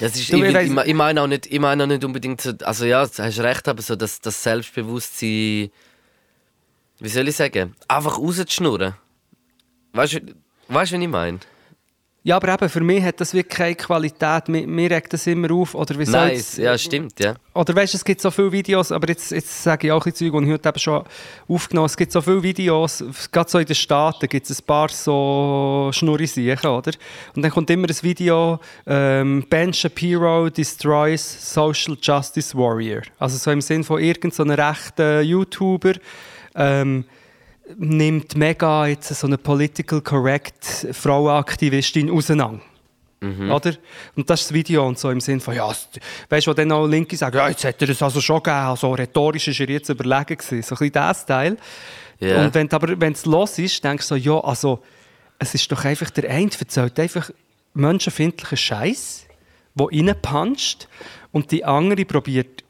Das ist, du, ich, ich, ich, meine auch nicht, ich meine auch nicht unbedingt so, also ja, du hast recht, aber so das, das Selbstbewusstsein, wie soll ich sagen, einfach rauszuschnurren. Weißt du, weißt, was ich meine? Ja, aber eben, für mich hat das wirklich keine Qualität. Mir, mir regt das immer auf. Oder wie nice, ja, stimmt, ja. Oder weißt du, es gibt so viele Videos, aber jetzt, jetzt sage ich auch ein Zeug, und ich heute eben schon aufgenommen Es gibt so viele Videos, gerade so in den Staaten gibt es ein paar so Schnurrisiechen, oder? Und dann kommt immer ein Video, ähm, Ben Shapiro destroys Social Justice Warrior. Also so im Sinn von irgendeinem so rechten YouTuber, ähm, nimmt mega jetzt so eine political correct Frauenaktivistin auseinander. Mhm. Oder? Und das ist das Video und so im Sinn von, ja, weißt du, dann auch Linke sagen, ja, jetzt hätte er es also schon gegeben, also rhetorisch ist er jetzt überlegen gewesen. So ein bisschen das Teil. Yeah. Und wenn du aber, wenn es los ist, denkst du so, ja, also, es ist doch einfach, der eine erzählt einfach menschenfindlichen Scheiß, der reinpuncht und die andere probiert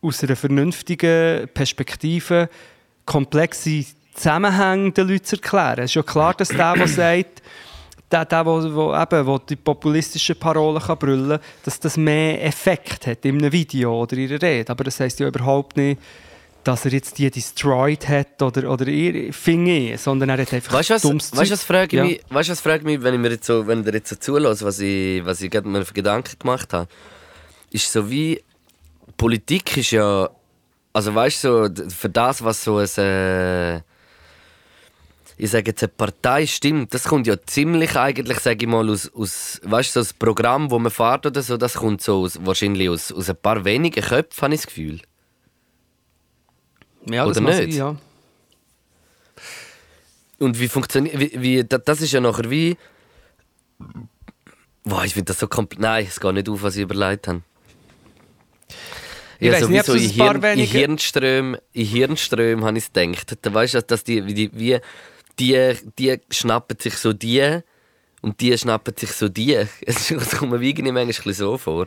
aus einer vernünftigen Perspektive komplexe Zusammenhänge den Leuten zu erklären. Es ist ja klar, dass der, der sagt, der, der, der, der, eben, der die populistischen Parolen kann brüllen kann, dass das mehr Effekt hat in einem Video oder in einer Rede. Aber das heisst ja überhaupt nicht, dass er jetzt die destroyed hat oder, oder finde sondern er hat einfach weißt, was, dummes weißt, was frage ja. mich, weißt, was frage mich, wenn ich mir jetzt so, wenn ihr jetzt so zulässt, was ich, was ich gerade mir für Gedanken gemacht habe, ist so wie, Politik ist ja, also weißt du, so, für das, was so ein, äh, ich sage jetzt, eine Partei stimmt, das kommt ja ziemlich eigentlich, sage ich mal, aus, aus weißt du, so das Programm, das man fährt oder so, das kommt so aus, wahrscheinlich aus, aus ein paar wenigen Köpfen, habe ich das Gefühl. Ja, oder nicht? Sein, ja. Und wie funktioniert, wie, wie, das ist ja nachher wie, wow, ich finde das so komplett, nein, es geht nicht auf, was ich überlegt habe. Ich ja, weiss nicht, es in, Hirn, in. Hirnströmen, in Hirnströmen habe ich gedacht. Da weißt du, dass die, wie die, wie die, die schnappen sich so die und die schnappen sich so die. Es kommt mir irgendwie manchmal so vor.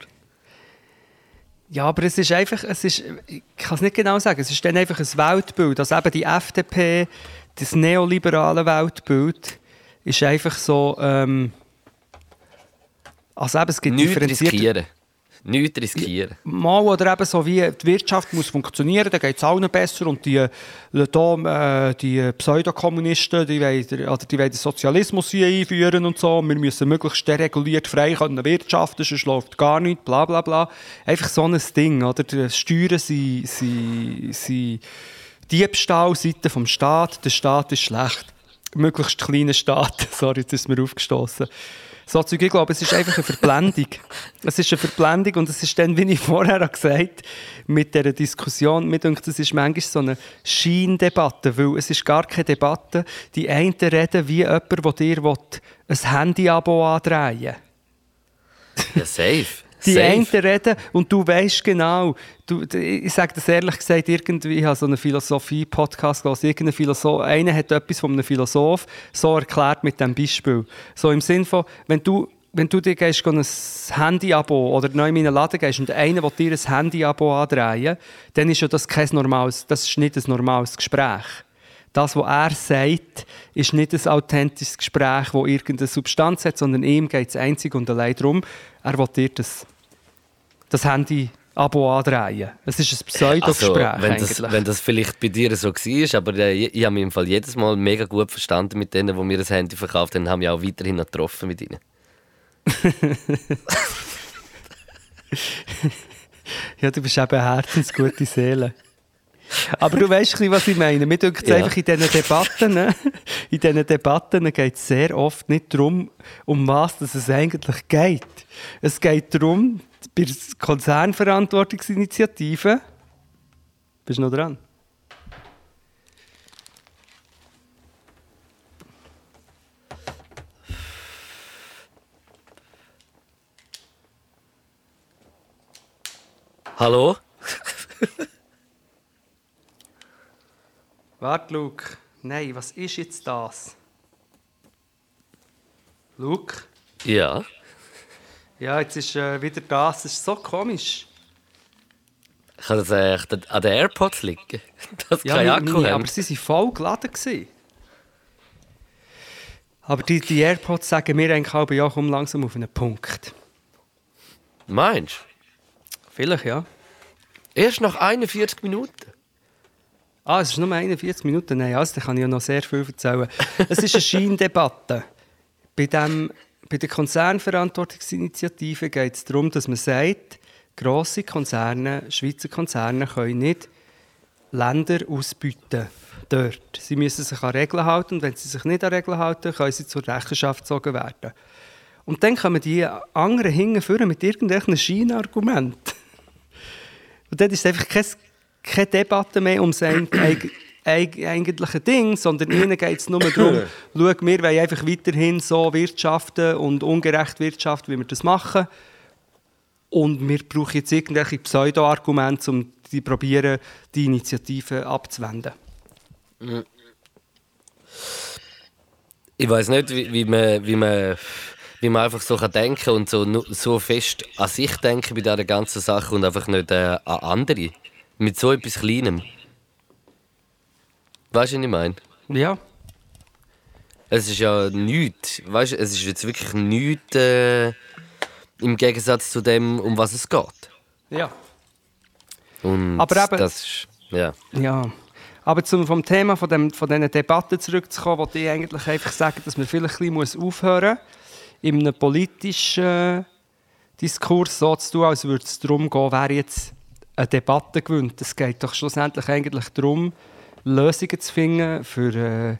Ja, aber es ist einfach, es ist, ich kann es nicht genau sagen, es ist dann einfach ein Weltbild. Also eben die FDP, das neoliberale Weltbild, ist einfach so, ähm, also eben, es gibt differenzierte... Nichts riskieren. Mal oder eben so wie die Wirtschaft muss funktionieren, dann geht es allen besser und die, da, äh, die Pseudokommunisten, die wollen, oder die wollen den Sozialismus hier einführen und so. Wir müssen möglichst dereguliert frei können wirtschaften, sonst läuft gar nichts, bla bla bla. Einfach so ein Ding, oder? Die Steuern sind, sind, sind Diebstahlseite vom Staat, der Staat ist schlecht. Möglichst kleiner Staat, sorry, jetzt ist mir aufgestoßen. So Zeug, ich glaube, es ist einfach eine Verblendung. es ist eine Verblendung und es ist dann, wie ich vorher gesagt habe, mit dieser Diskussion, mir denkt, es ist manchmal so eine Scheindebatte, weil es ist gar keine Debatte. Die einen reden wie jemand, der dir ein Handy-Abo andrehen will. Ja, safe. Die safe. einen reden und du weißt genau, du, ich sage das ehrlich gesagt, irgendwie, ich habe so einen Philosophie-Podcast gelesen, irgendein Philosoph, einer hat etwas von einem Philosoph so erklärt mit dem Beispiel. So im Sinn von, wenn du, wenn du dir gehst, geh ein Handy-Abo oder neu in einen Laden gehst und einer will dir ein Handy-Abo andrehen, dann ist ja das kein normales, das ist nicht ein normales Gespräch. Das, was er sagt, ist nicht ein authentisches Gespräch, das irgendeine Substanz hat, sondern ihm geht es einzig und allein darum, er will dir das, das Handy-Abo andrehen. Es ist ein Pseudogespräch Also, wenn, das, eigentlich. wenn das vielleicht bei dir so war, aber äh, ich, ich habe mich im Fall jedes Mal mega gut verstanden mit denen, die mir das Handy verkauft haben, haben mich auch weiterhin noch getroffen mit ihnen. Ja, du bist eben eine herzensgute Seele. Aber du weißt, was ich meine. Mir denkt Ja. einfach in diesen Debatten, ne? in diesen Debatten geht es sehr oft nicht darum, um was dass es eigentlich geht. Es geht darum, bei der Konzernverantwortungsinitiative, bist du noch dran? Hallo? Warte, Luke. Nein, was ist jetzt das? Luke? Ja. Ja, jetzt ist äh, wieder das. Das ist so komisch. Kann das äh, an den AirPods liegen? Dass Ja, kein Akku meine, haben? aber sie waren voll geladen. Gewesen. Aber die, die AirPods sagen mir eigentlich auch, ja, komm langsam auf einen Punkt. Meinst Vielleicht, ja. du? Erst nach 41 Minuten? Ah, es ist nur 41 Minuten. Nein, also, da kann ich ja noch sehr viel erzählen. Es ist eine Scheindebatte. Bei, dem, bei der Konzernverantwortungsinitiative geht es darum, dass man sagt, grosse Konzerne, Schweizer Konzerne können nicht Länder ausbeuten. Dort. Sie müssen sich an Regeln halten und wenn sie sich nicht an Regeln halten, können sie zur Rechenschaft gezogen werden. Und dann kommen die anderen hinten mit irgendwelchen Scheinargumenten. Und dann ist es einfach kein, keine Debatte mehr eig eig eigentliche Ding, sondern ihnen geht es nur darum, schau, wir wollen einfach weiterhin so wirtschaften und ungerecht wirtschaften, wie wir das machen. Und wir brauchen jetzt irgendwelche Pseudo-Argumente, um die probieren, die Initiative abzuwenden. Ich weiß nicht, wie, wie, man, wie, man, wie man einfach so kann denken und so, so fest an sich denken bei dieser ganzen Sache und einfach nicht äh, an andere. Mit so etwas Kleinem. Weißt du, was ich meine? Ja, Es ist ja nichts. Weißt du, es ist jetzt wirklich nichts äh, im Gegensatz zu dem, um was es geht. ja. Und Aber eben- das ist. Ja. Ja, aber zum, vom Thema von, dem, von diesen Debatten zurückzukommen, wollte ich eigentlich einfach sagen, dass man vielleicht ein bisschen aufhören muss, in einem politischen Diskurs so zu tun, als würde es darum gehen, wer jetzt eine Debatte gewinnt. Es geht doch schlussendlich eigentlich darum, Lösungen zu finden für äh,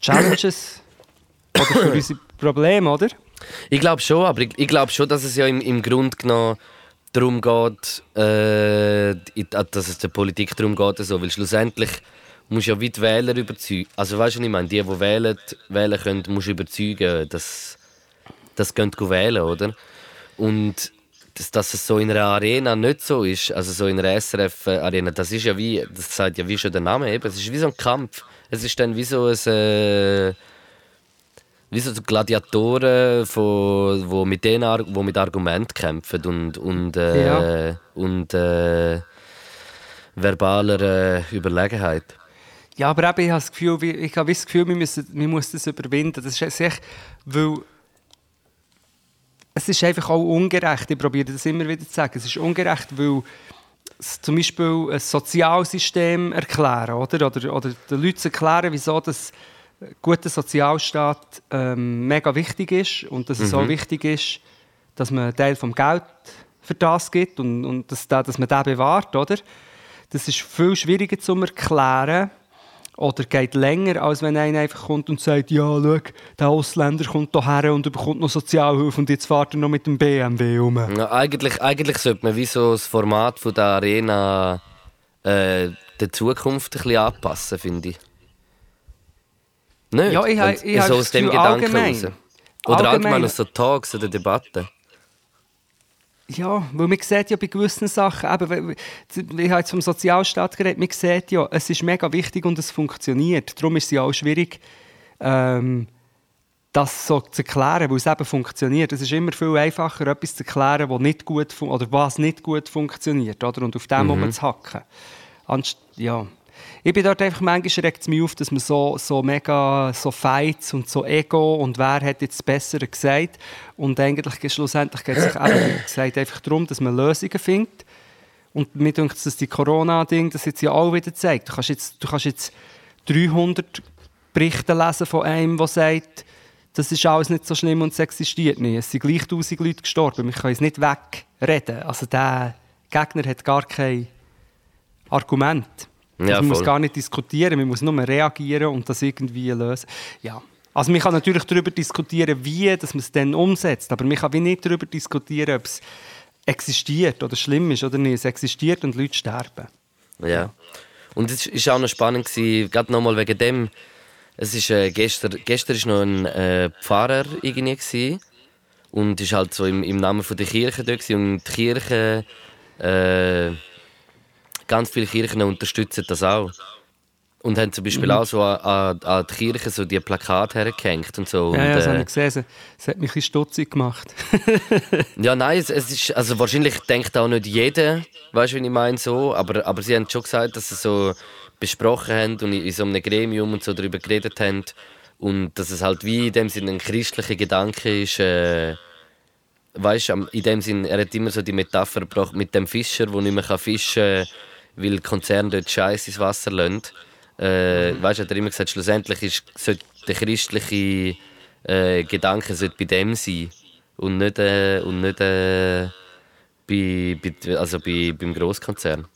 Challenges oder für unsere Probleme, oder? Ich glaube schon, aber ich, ich glaube schon, dass es ja im, im Grunde genommen darum geht, äh, in- dass es der Politik darum geht, so, weil schlussendlich musst du ja wie die Wähler überzeugen. Also weißt du, was ich meine? Die, die wählen, wählen können, musst du überzeugen, dass das gehen wählen, oder? Und dass, dass es so in einer Arena nicht so ist, also so in einer SRF-Arena, das ist ja wie, das sagt ja wie schon der Name eben, es ist wie so ein Kampf. Es ist dann wie so ein, äh, wie so Gladiatoren, von, wo, mit den, Ar- wo mit Argumenten kämpfen und, und, äh, Ja. und äh, verbaler äh, Überlegenheit. Ja, aber eben, ich habe das Gefühl, ich habe das Gefühl, wir müssen, wir müssen das überwinden. Das ist echt, weil es ist einfach auch ungerecht. Ich probiere das immer wieder zu sagen. Es ist ungerecht, weil zum Beispiel ein Sozialsystem erklären, oder? Oder, oder den Leuten zu erklären, wieso das ein guter Sozialstaat ähm, mega wichtig ist und dass es auch wichtig ist, dass man einen Teil vom Geld für das gibt und, und dass, da- dass man den bewahrt, oder? Das ist viel schwieriger zu erklären oder geht länger, als wenn einer einfach kommt und sagt, ja, schau, der Ausländer kommt hierher und bekommt noch Sozialhilfe und jetzt fährt er noch mit dem BMW um. Ja, eigentlich, eigentlich sollte man wie so das Format von der Arena äh, der Zukunft ein bisschen anpassen, finde ich. Nicht? Ja, ich ich ha so aus dem Gedanken allgemein. raus. Oder allgemein, Allgemein. aus so Talks oder Debatten. Ja, weil man sieht ja bei gewissen Sachen, eben, ich habe jetzt vom Sozialstaat geredet, man sieht ja, es ist mega wichtig und es funktioniert. Darum ist es ja auch schwierig, ähm, das so zu erklären, weil es eben funktioniert. Es ist immer viel einfacher, etwas zu erklären, was nicht gut oder was nicht gut funktioniert, oder? Und auf dem mhm. zu hacken. Anst ja. Ich bin dort einfach, manchmal regt es mich auf, dass man so, so mega so Fights und so Ego und wer hat jetzt das Bessere gesagt. Und eigentlich schlussendlich geht es sich eben, gesagt, einfach darum, dass man Lösungen findet. Und mir denkt, dass die Corona-Ding das jetzt ja auch wieder zeigt. Du kannst jetzt, du kannst jetzt 300 Berichte lesen von einem, der sagt, das ist alles nicht so schlimm und es existiert nicht. Es sind gleich 1000 Leute gestorben. Wir können es nicht wegreden. Also der Gegner hat gar kein Argument. Ja, also man muss gar nicht diskutieren, man muss nur reagieren und das irgendwie lösen. Ja. Also man kann natürlich darüber diskutieren, wie dass man es dann umsetzt, aber man kann wie nicht darüber diskutieren, ob es existiert oder schlimm ist oder nicht. Es existiert und Leute sterben. Ja. Und es war auch noch spannend, gewesen, gerade nochmal wegen dem. Es ist, äh, gestern, gestern ist noch ein äh, Pfarrer irgendwie gewesen, und ist halt so im, im Namen von der Kirche dort gewesen. und die Kirche, äh, ganz viele Kirchen unterstützen das auch. Und haben zum Mhm. Beispiel auch so an, an, an die Kirche so die Plakate hergehängt und so. Ja, ja, und, das habe äh, ich gesehen. Es hat mich ein bisschen stutzig gemacht. Ja, nein, es, es ist, also wahrscheinlich denkt auch nicht jeder, weißt du, wie ich meine, so, aber, aber sie haben schon gesagt, dass sie so besprochen haben und in, so einem Gremium und so darüber geredet haben und dass es halt wie in dem Sinne ein christlicher Gedanke ist, äh, weißt du, in dem Sinn, er hat immer so die Metapher gebracht mit dem Fischer, der nicht mehr fischen kann, weil die Konzerne dort Scheiß ins Wasser lassen. Äh, weißt du, hat er immer gesagt, schlussendlich ist, sollte der christliche äh, Gedanke sollte bei dem sein und nicht, äh, und nicht äh, bei, bei, also bei, beim Großkonzern.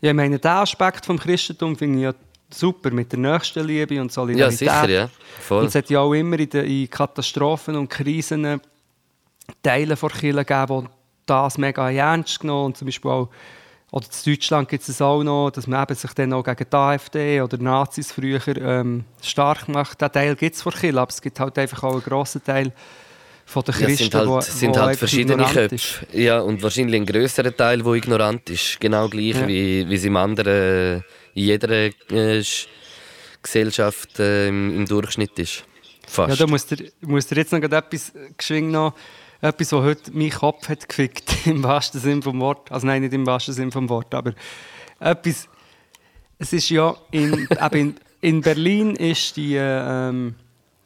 Ja, ich meine, den Aspekt vom Christentum finde ich ja super, mit der Nächstenliebe und Ja, Solidarität. sicher, ja. Und Voll. es hat ja auch immer in, den, Katastrophen und Krisen Teile von Kirche gegeben, die das mega ernst genommen und zum Beispiel auch, oder in Deutschland gibt es auch noch, dass man eben sich dann auch gegen die AfD oder Nazis früher ähm, stark macht. Diesen Teil gibt es von Kirche, aber es gibt halt einfach auch einen grossen Teil von den Ja, es Christen, sind halt, wo, sind wo halt verschiedene Köpfe. Ja, und wahrscheinlich ein grösserer Teil, der ignorant ist. Genau gleich, Ja. wie, wie es im anderen, in jeder äh, Sch- Gesellschaft äh, im, im Durchschnitt ist. Fast. Ja, da muss dir, muss dir jetzt noch etwas geschwind noch, etwas, was heute meinen Kopf hat gefickt, im wahrsten Sinne vom Wort. Also nein, nicht im wahrsten Sinne vom Wort, aber etwas, es ist ja, in, in, in Berlin ist die, äh, ähm,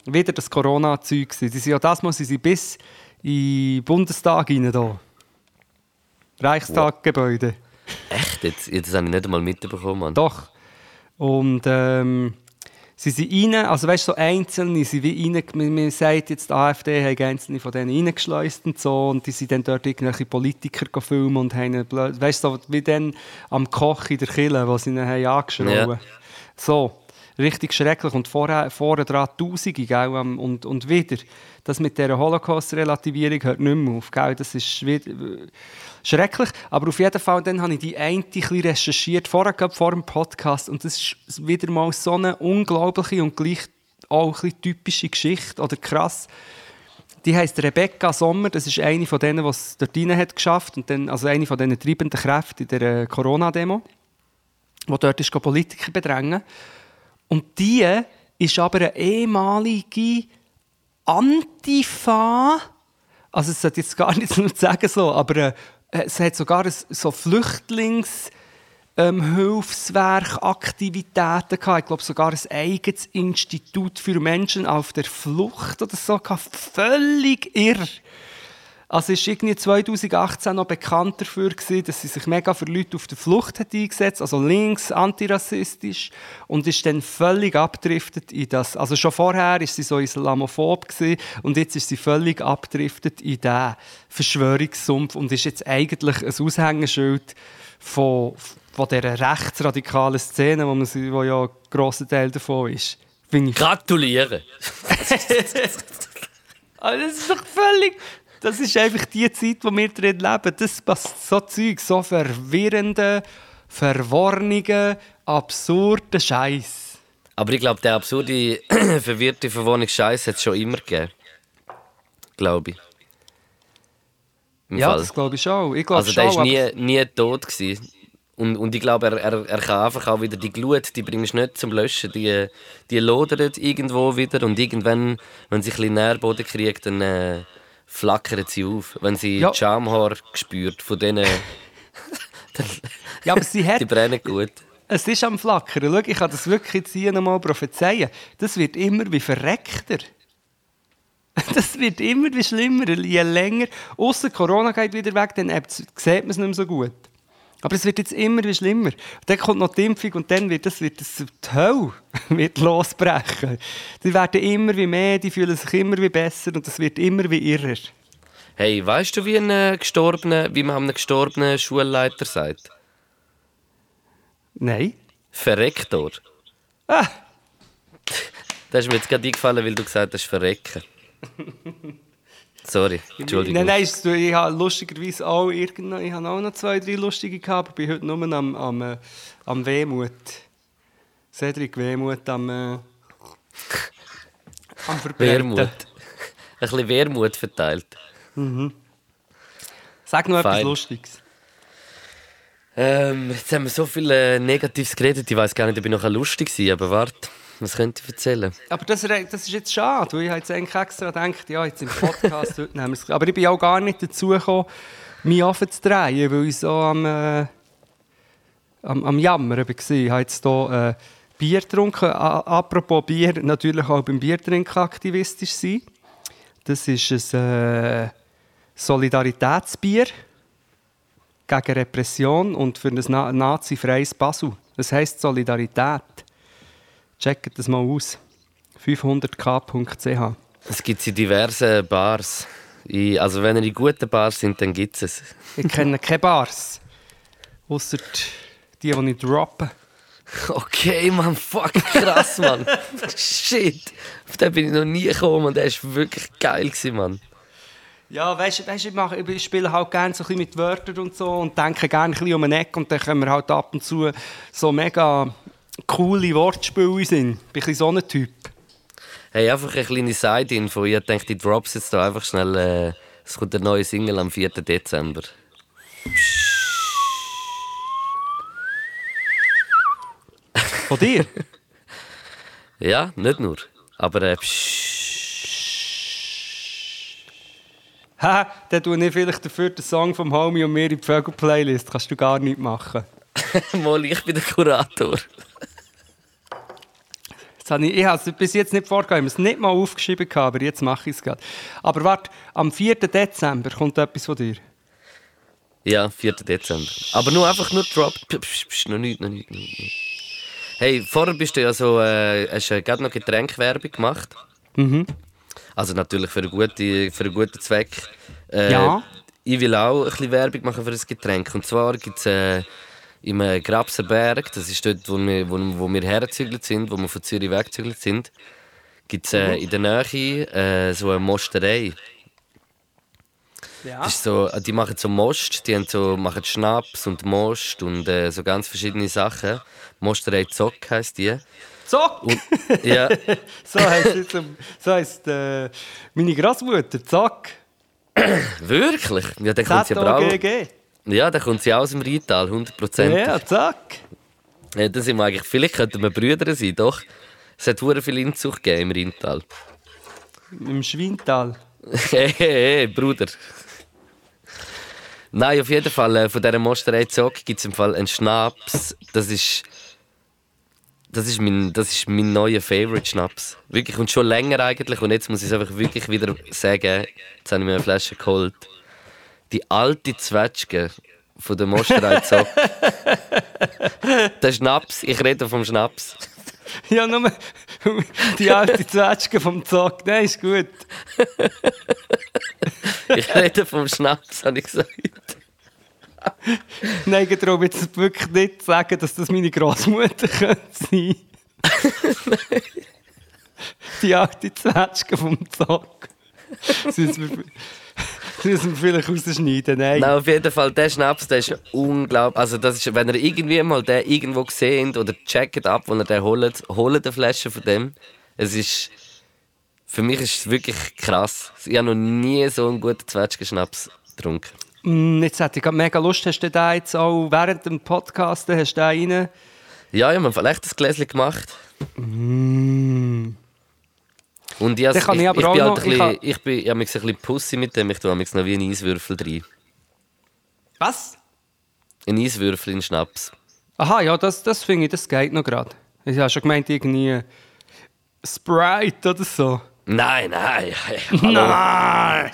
wieder das Corona-Zeug. Sie sind ja das Mal sind sie bis in den Bundestag rein da. Reichstaggebäude. Echt? Jetzt, jetzt habe ich nicht einmal mitbekommen. Mann. Doch. Und ähm, sie sind rein, also weißt du, so einzelne sind wie rein, man, man sagt jetzt, die AfD hat einzelne von denen reingeschleust und so, und die sind dann dort irgendwelche Politiker filmen und haben, blöd- weißt du, so wie dann am Koch in der Kille, wo sie ihn haben angeschrien Ja. So, richtig schrecklich. Und vorher, vorher dran Tausende, gell? Und, und wieder, das mit dieser Holocaust-Relativierung hört nicht mehr auf, gell? Das ist äh, schrecklich. Aber auf jeden Fall, dann habe ich die eine ein recherchiert, vorher, vor dem Podcast, und das ist wieder mal so eine unglaubliche und gleich auch ein typische Geschichte, oder krass. Die heisst Rebecca Sommer, das ist eine von denen, die es dort rein hat geschafft und dann, also eine von diesen treibenden Kräften in der Corona-Demo, die dort ist Politiker bedrängen. Und die ist aber eine ehemalige Antifa, also es sollte jetzt gar nicht so sagen so, aber äh, es hat sogar ein, so Flüchtlings- ähm, Hilfswerkaktivitäten gehabt. Ich glaube sogar ein eigenes Institut für Menschen auf der Flucht oder so. Gehabt. Völlig irr. Also ist irgendwie 2018 noch bekannt dafür gewesen, dass sie sich mega für Leute auf der Flucht hat eingesetzt, also links, antirassistisch und ist dann völlig abdriftet in das. Also schon vorher ist sie so islamophob gewesen, und jetzt ist sie völlig abdriftet in den Verschwörungssumpf und ist jetzt eigentlich ein Aushängeschild von, von dieser rechtsradikalen Szene, wo, man, wo ja ein grosser Teil davon ist. Ich Gratuliere! also das ist doch völlig... Das ist einfach die Zeit, wo wir drin leben. Das passt so Zeug, so verwirrende, verworrene, absurde Scheiß. Aber ich glaube, der absurde, verwirrte, verworrene Scheiß hat es schon immer gegeben. Glaube ich. Im ja, Fall. das glaube ich schon. Ich glaub also der war nie, nie tot. Gewesen. Und, und ich glaube, er, er, er kann einfach auch wieder die Glut, die bringst du nicht zum Löschen, die, die lodert irgendwo wieder und irgendwann, wenn sie ein bisschen Nährboden kriegt, dann äh, flackert sie auf. Wenn sie ja. Schamhaar spürt von denen, ja, aber sie hat, die brennen gut. Es ist am Flackern. Schau, ich kann das wirklich jetzt hier nochmal prophezeien. Das wird immer wie verreckter. Das wird immer wie schlimmer, je länger. Außer Corona geht wieder weg, dann sieht man es nicht mehr so gut. Aber es wird jetzt immer wie schlimmer. Dann kommt noch die Impfung und dann wird das, wird das die Hölle wird losbrechen. Die werden immer wie mehr, die fühlen sich immer wie besser und es wird immer wie irrer. Hey, weißt du, wie, ein äh, gestorbener, wie man einem gestorbenen Schulleiter sagt? Nein. Verrektor. Ah. Das ist mir jetzt gerade eingefallen, weil du gesagt hast, verrecken. Sorry, Entschuldigung. Nein, nein, ich habe lustigerweise auch, irgendwo, ich habe auch noch zwei, drei lustige gehabt, aber bin heute nur am, am, äh, am Wehmut. Cedric Wehmut am, äh, am Verbreiten. Ein bisschen Wehrmut verteilt. Mhm. Sag noch Fein. etwas Lustiges. Ähm, jetzt haben wir so viel äh, Negatives geredet, ich weiß gar nicht, ob ich noch lustig war, aber warte. Was könnt ihr erzählen? Aber das, das ist jetzt schade, weil ich jetzt eigentlich extra gedacht, ja, jetzt im Podcast heute nehmen wir es. Aber ich bin auch gar nicht dazu gekommen, mich aufzudrehen, weil ich so am, äh, am, am Jammern war. Ich habe jetzt hier äh, Bier getrunken. Apropos Bier, natürlich auch beim Biertrinken aktivistisch sein. Das ist ein äh, Solidaritätsbier gegen Repression und für ein nazifreies Basel. Das heisst Solidarität. Checkt das mal aus. 500k.ch. Es gibt in diversen Bars. Also wenn ihr in guten Bars sind, dann gibt es es. Ich kenne keine Bars. Außer die, die ich droppe. Okay, Mann, fuck, krass, Mann. Shit. Auf den bin ich noch nie gekommen und der war wirklich geil, gewesen, Mann. Ja, weißt du, weißt, ich, mache, ich spiele halt gerne so ein bisschen mit Wörtern und so und denke gerne ein bisschen um den Eck und dann können wir halt ab und zu so mega coole Wortspiele sind. Ich bin so ein Typ. Hey, einfach eine kleine Side-Info. Ich denke, die Drops jetzt da einfach schnell. Äh, es kommt eine neue Single am 4. Dezember. Von dir? ja, nicht nur. Aber äh, Ha, dann tue ich vielleicht dafür den Song vom Homie und mir in die Vögel-Playlist. Kannst du gar nicht machen. Mal, ich bin der Kurator. habe ich, ich habe es bis jetzt nicht vorgegeben, ich habe es nicht mal aufgeschrieben, aber jetzt mache ich es gerade. Aber warte, am 4. Dezember kommt etwas von dir. Ja, 4. Dezember. Aber nur einfach nur Drop. Psch, psch, noch nicht, noch nicht, noch nicht. Hey, vorher bist du ja so, äh, hast du gerade noch Getränkwerbung gemacht. Mhm. Also natürlich für einen guten, für einen guten Zweck. Äh, ja. Ich will auch ein bisschen Werbung machen für ein Getränk. Und zwar gibt es äh, im äh, Grabser Berg, das ist dort, wo wir, wo, wo wir hergezügelt sind, wo wir von Zürich weggezügelt sind, gibt es äh, in der Nähe äh, so eine Mosterei. Ja. So, die machen so Most, die haben so, machen Schnaps und Most und äh, so ganz verschiedene Sachen. Mosterei Zock heisst die. Zock! Und, ja, So heisst, jetzt, so heisst äh, meine Großmutter, Zock. wirklich? Ja, dann kommt sie aber auch... Ja, dann kommt sie auch aus dem Rheintal, 100%. Ja, Zock. Ja, das sind wir eigentlich, vielleicht könnten wir Brüder sein, doch. Es hat hure viel Inzucht gegeben im Rheintal. Im Schwintal. hey, hey, hey, Bruder. Nein, auf jeden Fall, äh, von dieser Mosterei Zock gibt es im Fall einen Schnaps. Das ist. Das ist, mein, das ist mein neuer Favorite Schnaps. Wirklich, und schon länger eigentlich. Und jetzt muss ich es einfach wirklich wieder sagen. Jetzt habe ich mir eine Flasche geholt. Die alte Zwetschge von der Mosterei Zock. der Schnaps, ich rede vom Schnaps. Ja, nur die alte Zwetschge vom Zock. Nein, ist gut. Ich rede vom Schnaps, habe ich gesagt. Nein, ich traue jetzt wirklich nicht zu sagen, dass das meine Großmutter könnte sein Die alte Zwetschge vom Zock. Das müssen wir, vielleicht rausschneiden. Nein. Nein, auf jeden Fall, der Schnaps, der ist unglaublich. Also, das ist, wenn ihr irgendwie mal den irgendwo seht oder checkt ab, wo ihr den holt, holt eine Flasche von dem. Es ist. Für mich ist es wirklich krass. Ich habe noch nie so einen guten Zwetschgenschnaps getrunken. Mm, Jetzt hätte ich mega Lust, hast du den jetzt auch während dem Podcast hast du den rein? Ja, ich habe vielleicht ein Gläschen gemacht. Mm. Dann kann ich ich, auch bin noch- halt ein ich bisschen, kann- ich bin ich habe mich ein bisschen pussy mit dem. Ich tue mich noch wie ein Eiswürfel rein. Was? Ein Eiswürfel in Schnaps. Aha, ja, das, das finde ich, das geht noch gerade. Ich habe schon gemeint, irgendwie Sprite oder so. Nein, nein. Hallo. Nein!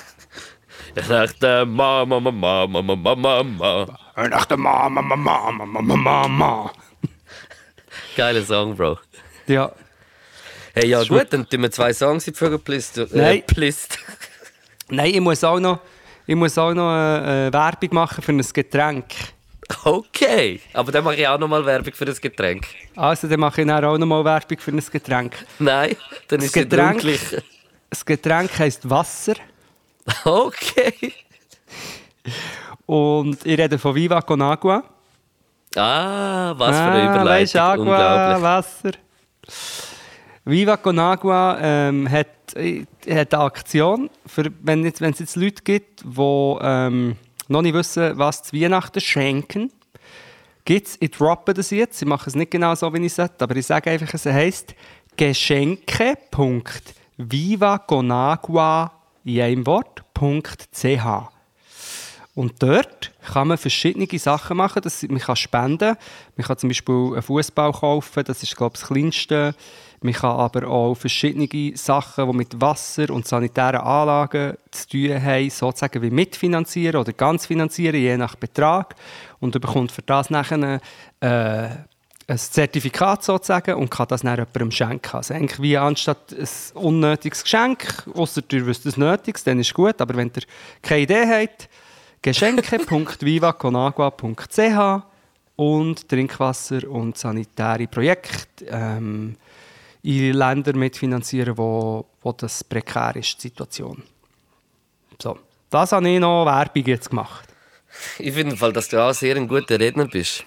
Ich dachte, Mama, Mama, Mama, Mama, Mama. Nach der Mama, Mama, Mama, Mama, Mama. Geiler Song, Bro. Ja, Hey, ja Ist gut, dann tun wir zwei Songs in die Vögelplist. Äh, Nein. Plist. nein, ich muss auch noch, ich muss auch noch äh, äh, Werbung machen für ein Getränk. Okay, aber dann mache ich auch nochmal Werbung für das Getränk. Also, dann mache ich dann auch noch mal Werbung für ein Getränk. Nein, dann ist es Getränk- wirklich. Das Getränk heisst Wasser Okay. und ich rede von Viva con Agua. Ah, was für eine Ah, Überleitung. weisst du, Agua, Unglaublich. Wasser. Viva con Agua ähm, hat, äh, hat eine Aktion, für, wenn es wenn es jetzt Leute gibt, die ähm, noch nicht wissen, was zu Weihnachten schenken. Gibt's, ich droppe das jetzt, ich mache es nicht genau so, wie ich es aber ich sage einfach, es heisst geschenke.vivaconagua in einem Wort.ch. Und dort kann man verschiedene Sachen machen. Das, man kann spenden. Man kann zum Beispiel einen Fußball kaufen. Das ist, glaube ich, das Kleinste. Man kann aber auch verschiedene Sachen, die mit Wasser und sanitären Anlagen zu tun haben, sozusagen wie mitfinanzieren oder ganz finanzieren, je nach Betrag. Und du bekommt für das nachher äh, ein Zertifikat sozusagen und kann das dann jemandem schenken. Also eigentlich wie anstatt ein unnötiges Geschenk, außer du wisst es nötig, dann ist gut. Aber wenn ihr keine Idee habt, geschenke.vivaconagua.ch und Trinkwasser und sanitäre Projekte ähm, in Ländern mitfinanzieren, wo, wo das prekär ist, die Situation. So, das habe ich noch Werbung jetzt gemacht. Ich finde, Fall, dass du auch sehr ein guter Redner bist.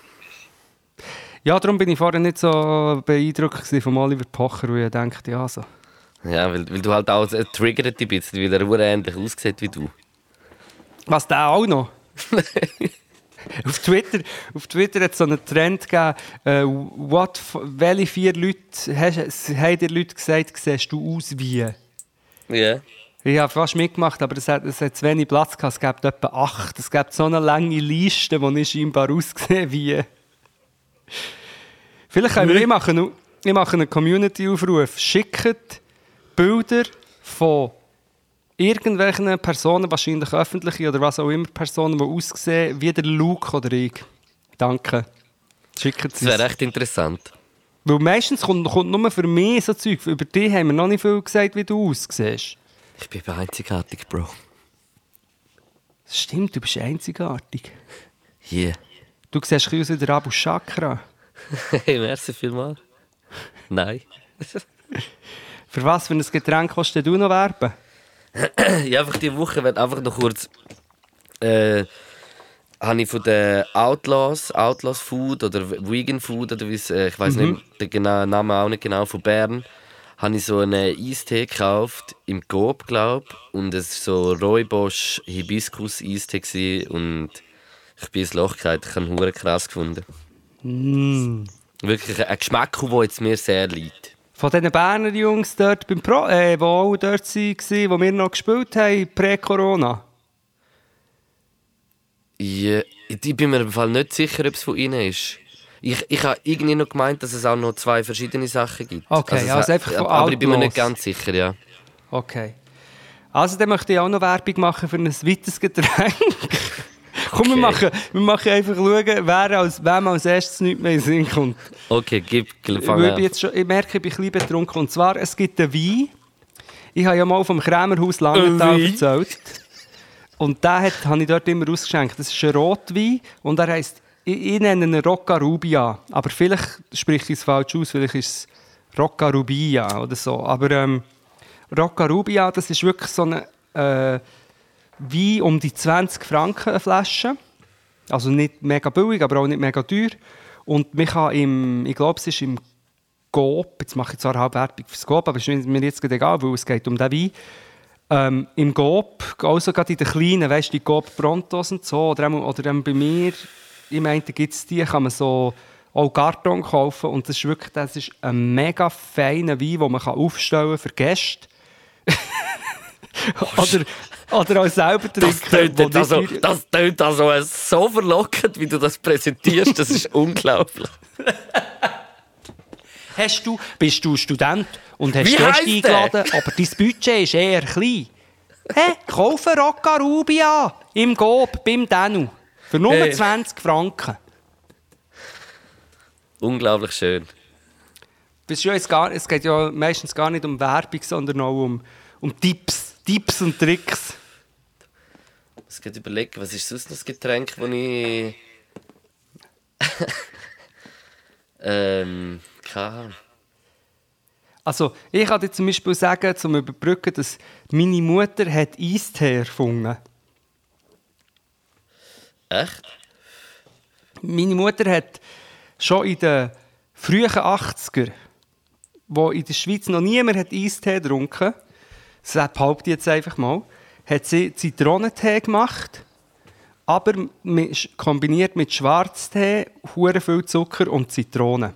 Ja, darum bin ich vorher nicht so beeindruckt von Oliver Pocher, weil ich dachte, ja, so. Ja, weil, weil du halt auch triggert bisschen, weil er ähnlich aussieht wie du. Was, der auch noch? auf, Twitter, auf Twitter hat es so einen Trend gegeben, äh, what, welche vier Leute hast, haben dir Leute gesagt, siehst du aus wie? Ja. Ich habe fast mitgemacht, aber es hat, es hat zu wenig Platz gehabt. Es gibt etwa acht. Es gibt so eine lange Liste, wo ich scheinbar ausgesehen wie. Vielleicht können wir, ich mache, ich mache einen Community-Aufruf. Schickt Bilder von irgendwelchen Personen, wahrscheinlich öffentliche oder was auch immer, Personen, die aussehen wie der Luke oder ich. Danke. Schickt Das sie. wäre echt interessant. Weil meistens kommt, kommt nur für mich so Zeug. Über dich haben wir noch nicht viel gesagt, wie du aussiehst. Ich bin einzigartig, Bro. Das stimmt, du bist einzigartig. Yeah. Du siehst ein bisschen aus wie der Abu Chakra. Hey, merci vielmals. Nein. Für was für ein Getränk kannst du noch werben? ja, einfach die Woche wird einfach noch kurz äh, habe ich von den Outlaws, Outlaws Food oder Vegan Food oder wie es, äh, ich weiß Mhm. nicht den genauen Namen auch nicht genau von Bern, habe ich so einen Eistee gekauft im Coop, glaube und es war so Rooibos Hibiskus Eistee und ich bin ins Loch gefallen. Ich habe ihn krass gefunden. Mm. Wirklich ein Geschmack, der jetzt mir sehr liegt. Von diesen Berner Jungs dort, beim Pro, äh, die auch dort waren, wo wir noch gespielt haben, prä-Corona. Ja, ich bin mir im Fall nicht sicher, ob es von ihnen ist. Ich, ich habe irgendwie noch gemeint, dass es auch noch zwei verschiedene Sachen gibt. Okay, also ha- einfach von Aber ich bin mir nicht ganz sicher, ja. Okay. Also, dann möchte ich auch noch Werbung machen für ein weiteres Getränk. Komm, wir, Okay. machen, wir machen einfach schauen, wer als, wem als erstes nicht mehr in den Sinn kommt. Okay, gib, Ich, fang an. jetzt schon, ich merke, ich bin ein bisschen betrunken. Und zwar, es gibt einen Wein. Ich habe ja mal vom Krämerhaus Langenthal erzählt. Und den hat, habe ich dort immer ausgeschenkt. Das ist ein Rotwein und er heisst, ich, ich nenne ihn Rocca Rubia. Aber vielleicht spreche ich es falsch aus, vielleicht ist es Rocca Rubia oder so. Aber ähm, Rocca Rubia, das ist wirklich so ein äh, Wein um die 20 Franken eine Flasche. Also nicht mega billig, aber auch nicht mega teuer. Und man kann im, ich glaube, es ist im Coop, jetzt mache ich zwar halb Werbung fürs Coop, aber es ist mir jetzt egal, weil es geht um den Wein. Ähm, Im Coop, also gerade in den kleinen, weißt du, die Coop Prontos und so, oder, oder bei mir, ich meine, da gibt es die, kann man so auch Karton kaufen und das ist wirklich, das ist ein mega feiner Wein, den man kann aufstellen für Gäste. oder, oder auch selber trinken. Das tönt, also, das tönt also so verlockend, wie du das präsentierst. Das ist unglaublich. Hast du, bist du Student und hast Gäste heisst der? eingeladen, aber dein Budget ist eher klein? Hä? Kaufe Rocca Rubia im Gob beim Danu für nur Hey. 20 Franken. Unglaublich schön. Gar, es geht ja meistens gar nicht um Werbung, sondern auch um, um Tipps, Tipps und Tricks. Ich muss gerade überlegen, was ist sonst noch das Getränk, das ich. ähm. keine Ahnung. Also, ich kann dir zum Beispiel sagen, zum Überbrücken, dass meine Mutter hat Eistee erfunden. Echt? Meine Mutter hat schon in den frühen 80er, wo in der Schweiz noch niemand hat Eistee getrunken das behaupte ich jetzt einfach mal, hat sie Zitronentee gemacht, aber mit, kombiniert mit Schwarztee, hure viel Zucker und Zitrone.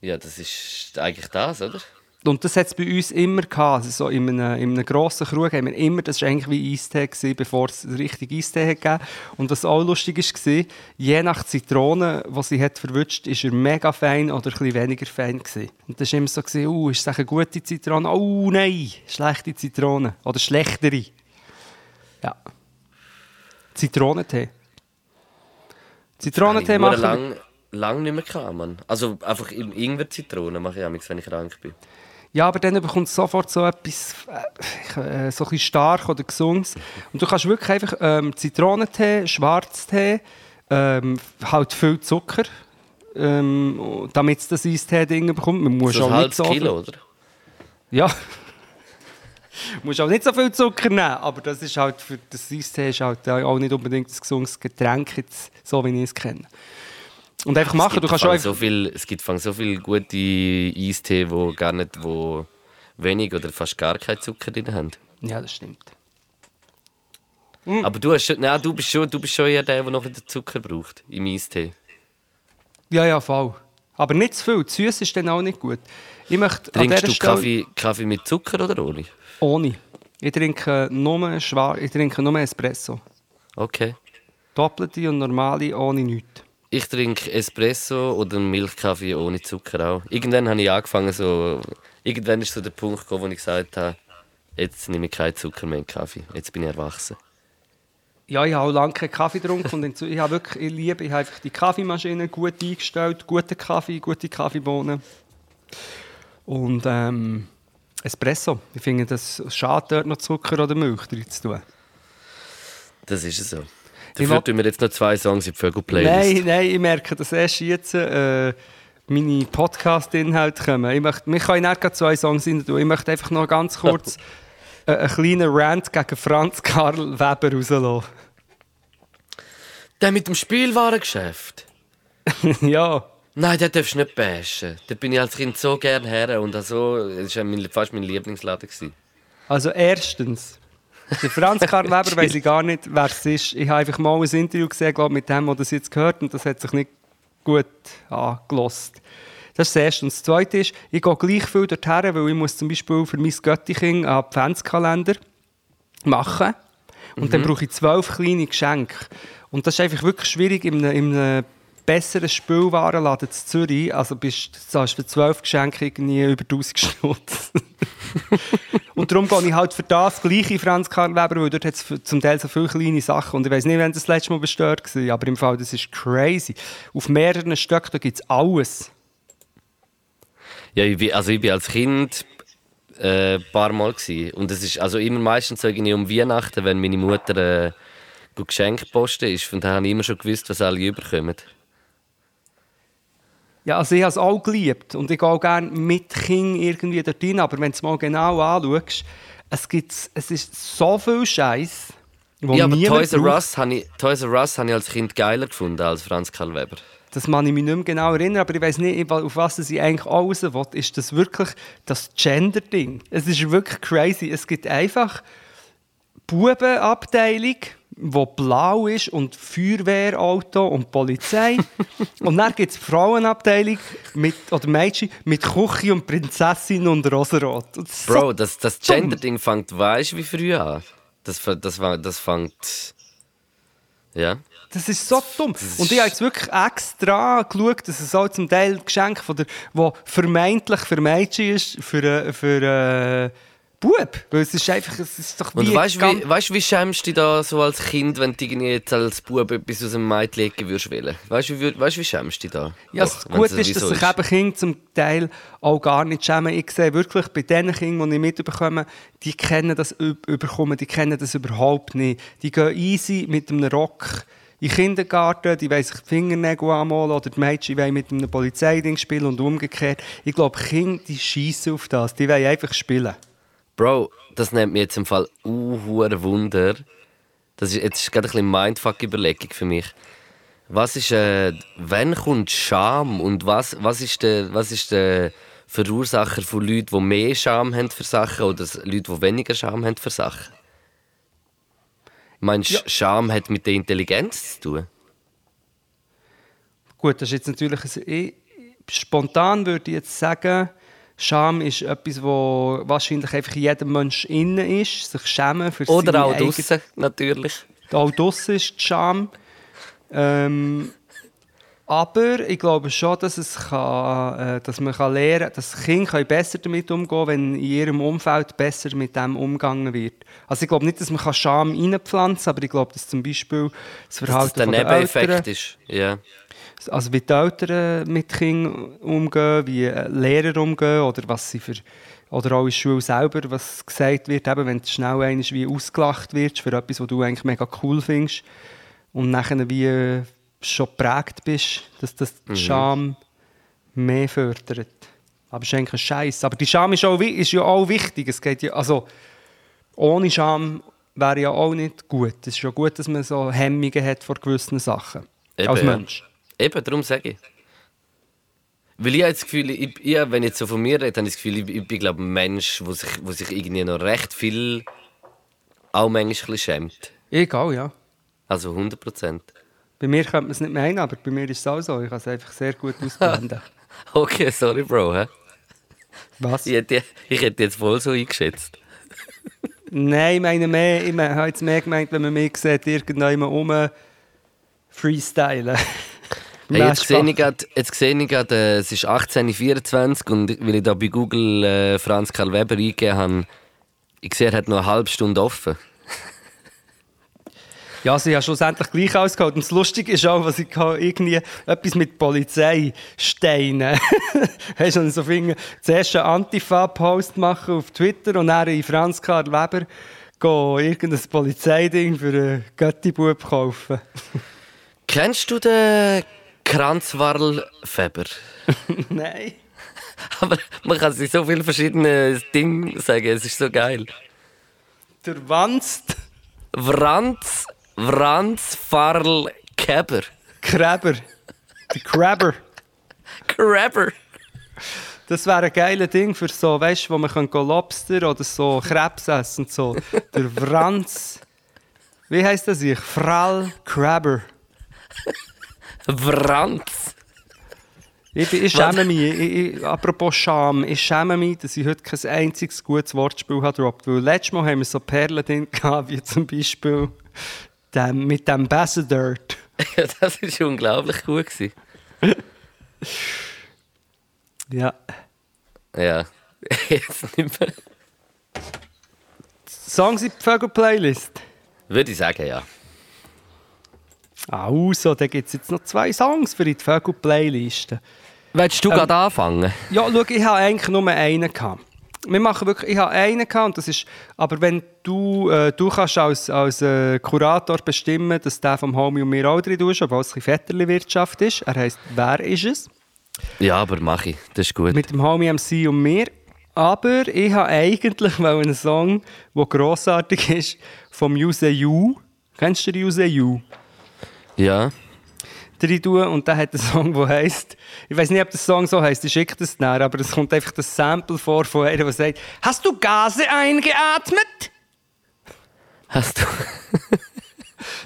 Ja, das ist eigentlich das, oder? Und das hat es bei uns immer gehabt. Also so in einem, in einem grossen Krug haben wir immer, das war eigentlich wie Eistee, gewesen, bevor es richtig Eistee gegeben. Und was auch lustig war, je nach Zitrone, die sie hat verwünscht, ist er mega fein oder ein bisschen weniger fein gewesen. Und das war immer so, gewesen, uh, ist das eine gute Zitrone? Oh nein, schlechte Zitrone. Oder schlechtere. Ja. Zitronentee. Zitronentee ich machen lang, lang nicht mehr gehabt, Mann. Also einfach Ingwer-Zitrone mache ich wenn ich krank bin. Ja, aber dann bekommt es sofort so etwas äh, so ein stark oder gesund. Und du kannst wirklich einfach ähm, Zitronentee, Schwarztee, ähm, halt viel Zucker, ähm, damit es das Eistee-Ding bekommt. Man muss So auch nicht so Kilo, oder? Ja. Du musst auch nicht so viel Zucker nehmen, aber das ist halt für das Eistee ist halt auch nicht unbedingt ein gesundes Getränk, jetzt, so wie ich es kenne. Und einfach machen, es du gibt kannst einfach... so viel, Es gibt so viele gute Eistee, wo gar nicht, wo wenig oder fast gar keinen Zucker drin haben. Ja, das stimmt. Aber du, hast, nein, du, bist schon, du bist schon eher der, der noch wieder Zucker braucht im Eistee. Ja, ja, voll. Aber nicht zu viel. Zu süß ist dann auch nicht gut. Ich möchte Trinkst du Stelle- Kaffee, Kaffee mit Zucker oder ohne? Ohne. Ich trinke nur, schwar ich trinke nur Espresso. Okay. Doppelte und normale ohne nichts. Ich trinke Espresso oder einen Milchkaffee ohne Zucker auch. Irgendwann habe ich angefangen, so. Irgendwann ist so der Punkt gekommen, wo ich gesagt habe, jetzt nehme ich keinen Zucker mehr in den Kaffee. Jetzt bin ich erwachsen. Ja, ich habe auch lange keinen Kaffee getrunken und ich habe wirklich, ich liebe, ich habe einfach die Kaffeemaschine gut eingestellt, guten Kaffee, gute Kaffeebohnen. Und ähm, Espresso. Ich finde, das schade dort noch Zucker oder Milch drin zu tun. Das ist es so. Ich Dafür tun wir jetzt noch zwei Songs in die Vögel-Playlist. Nein, nein, ich merke, dass erst jetzt äh, meine Podcast-Inhalte kommen. Ich möchte, wir können nicht zwei Songs rein tun. Ich möchte einfach noch ganz kurz äh, einen kleinen Rant gegen Franz Karl Weber rauslassen. Der mit dem Spielwarengeschäft? ja. Nein, den darfst du nicht bashen. Da bin ich als Kind so gern her und so, das war fast mein Lieblingsladen. Also erstens, der Franz Karl Weber weiß ich gar nicht, wer es ist. Ich habe einfach mal ein Interview gesehen, glaub, mit dem, der das jetzt gehört und das hat sich nicht gut angelost. Das ist das Erste. Und das Zweite ist, ich gehe gleich viel dorthin, weil ich muss zum Beispiel für mein Göttiching einen Adventskalender machen und dann brauche ich zwölf kleine Geschenke. Und das ist einfach wirklich schwierig in einem, in einem besseren Spielwarenladen zu Zürich. Also bist zahlst für zwölf Geschenke irgendwie über 1000 Stutz. Und darum gehe ich halt für das gleiche Franz Karl Weber, weil dort hat es zum Teil so viele kleine Sachen. Und ich weiß nicht, wenn das letzte Mal bestört war, aber im Fall, das ist crazy. Auf mehreren Stöcken gibt es alles. Ja, ich bin, also ich bin als Kind äh, ein paar Mal gewesen. und es ist also immer meistens irgendwie um Weihnachten, wenn meine Mutter äh, Geschenke posten ist, von da habe ich immer schon gewusst, was alle überkommen. Ja, also ich habe es auch geliebt und ich gehe auch gerne mit Kind irgendwie dorthin, aber wenn du es mal genau anschaust, es, gibt, es ist so viel Scheiß, Ja, aber Toys R. Us habe ich, Toys R Us habe ich als Kind geiler gefunden als Franz Karl Weber. Das kann ich mich nicht mehr genau erinnern, aber ich weiß nicht, auf was ich eigentlich raus will. Ist das wirklich das Gender-Ding? Es ist wirklich crazy. Es gibt einfach Bubenabteilung, die blau ist und Feuerwehrauto und Polizei. und dann gibt es die Frauenabteilung mit, oder Mädchen mit Küche und Prinzessin und Rosenrot. So Bro, das, das. Gender-Ding fängt, weißt du, wie früh an? Das, das, das fängt. Ja. Das ist so dumm. Und ich habe jetzt wirklich extra geschaut, dass es auch zum Teil Geschenk von der, wo vermeintlich für Mädchen ist, für, äh, für äh, Bub. Weil es ist einfach, es ist doch Und wie... weißt du, weißt, wie schämst du dich da so als Kind, wenn du jetzt als Bub etwas aus dem Mädchen legen würdest? wollen? Weißt du, wie, weißt, wie schämst du dich da? Ja, Doch, das Gute ist, dass sich eben Kinder zum Teil auch gar nicht schämen. Ich sehe wirklich bei den Kindern, die ich mitbekomme, die kennen das üb- überkommen, die kennen das überhaupt nicht. Die gehen easy mit einem Rock in den Kindergarten, die wollen sich die Fingernägel anmalen oder die Mädchen wollen mit einem Polizeiding spielen und umgekehrt. Ich glaube, Kinder, die schießen auf das. Die wollen einfach spielen. Bro, das nimmt mir jetzt im Fall uh, Wunder. Das ist jetzt gerade ein bisschen Mindfuck-Überlegung für mich. Was ist, äh, wann kommt Scham und was, was ist der, was ist der Verursacher von Leuten, die mehr Scham haben für Sachen oder Leute, die weniger Scham haben für Sachen? Meinst du, Ja. Scham hat mit der Intelligenz zu tun? Gut, das ist jetzt natürlich... ein- Ich, spontan würde ich jetzt sagen, Scham ist etwas, wo wahrscheinlich einfach in jedem Mensch innen ist, sich schämen für Oder auch eigene- draussen, natürlich. Auch draussen ist die Scham. Ähm, aber ich glaube schon, dass, es kann, äh, dass man kann lernen kann, dass Kinder besser damit umgehen können, wenn in ihrem Umfeld besser mit dem umgegangen wird. Also ich glaube nicht, dass man Scham reinpflanzen kann, aber ich glaube, dass zum Beispiel das Dass das Verhalten der Nebeneffekt ist. Ja. Also wie die Eltern mit Kindern umgehen, wie äh, Lehrer umgehen oder was sie für oder auch in der Schule selber, was gesagt wird, eben, wenn du schnell einmal wie ausgelacht wirst für etwas, was du eigentlich mega cool findest und nachher wie äh, schon geprägt bist, dass das die Scham mehr fördert. Aber es ist eigentlich ein Scheiß. Aber die Scham ist, auch, ist ja auch wichtig. Es geht ja, also, ohne Scham wäre ja auch nicht gut. Es ist ja gut, dass man so Hemmungen hat vor gewissen Sachen. Eben, als. Mensch. Eben, darum sage ich. Weil ich habe das Gefühl, ich, ich, wenn ich jetzt so von mir rede, habe ich das Gefühl, ich, ich bin glaube ein Mensch, der sich, wo sich irgendwie noch recht viel auch manchmal ein schämt. Egal, ja. Also 100 Prozent. Bei mir könnte man es nicht meinen, aber bei mir ist es auch so. Ich kann es einfach sehr gut ausblenden. Okay, sorry, Bro. Hä? Was? Ich, hätte, ich hätte jetzt voll so eingeschätzt. Nein, ich meine mehr, ich meine, habe jetzt mehr gemeint, wenn man mich sieht, irgendjemand um freestylen. Hey, jetzt, sehe ich gerade, äh, es ist 18.24 und weil ich da bei Google äh, Franz Karl Weber eingegeben habe, ich sehe, er hat noch eine halbe Stunde offen. Ja, sie haben schlussendlich gleich ausgeholt. Und das Lustige ist auch, was ich habe, irgendwie etwas mit Polizei Steine. Hast du so finden, zuerst einen Antifa-Post machen auf Twitter und dann in Franz Karl Weber gehen, irgendein Polizeiding für einen Göttibub kaufen. Kennst du den Kranzwarl-Feber? Nein. Aber man kann sich so viele verschiedene Dinge sagen, es ist so geil. Der Wanst. Franz, Franz Farl Käber. Kräber. Der Crabber. Crabber. Das wäre ein geiles Ding für so, weißt du, wo man kann Lobster oder so Krebs essen und so. Der Franz. Wie heißt das ich? Frall Crabber. Franz. Ich, ich schäme mich, ich, ich, apropos Scham, ich schäme mich, dass ich heute kein einziges gutes Wortspiel habe gedroppt. Weil letztes Mal haben wir so Perlen drin gehabt, wie zum Beispiel dem, mit dem Ambassador. Ja, das war unglaublich gut. Gewesen. Ja. Ja. Jetzt nicht mehr. Songs in die Vögel-Playlist. Würde ich sagen, ja. Also, da gibt es jetzt noch zwei Songs für die Vögel-Playliste. Willst du Ähm, gerade anfangen? Ja, schau, ich habe eigentlich nur einen gehabt. Wir machen wirklich, ich habe einen gehabt und das ist, aber wenn du, äh, du kannst als, als äh, Kurator bestimmen, dass der vom Homie und mir auch drin tust, obwohl es ein Vetterli-Wirtschaft ist. Er heisst «Wer ist es?» Ja, aber mach ich. Das ist gut. mit dem Homie MC und mir. Aber ich habe eigentlich einen Song, der grossartig ist, vom Yuse Yu. Kennst du den Yuse Yu? Ja. tun und der hat einen Song, der heisst, ich weiß nicht, ob der Song so heisst, ich schicke das näher, aber es kommt einfach das Sample vor von einer, der sagt, hast du Gase eingeatmet? Hast du.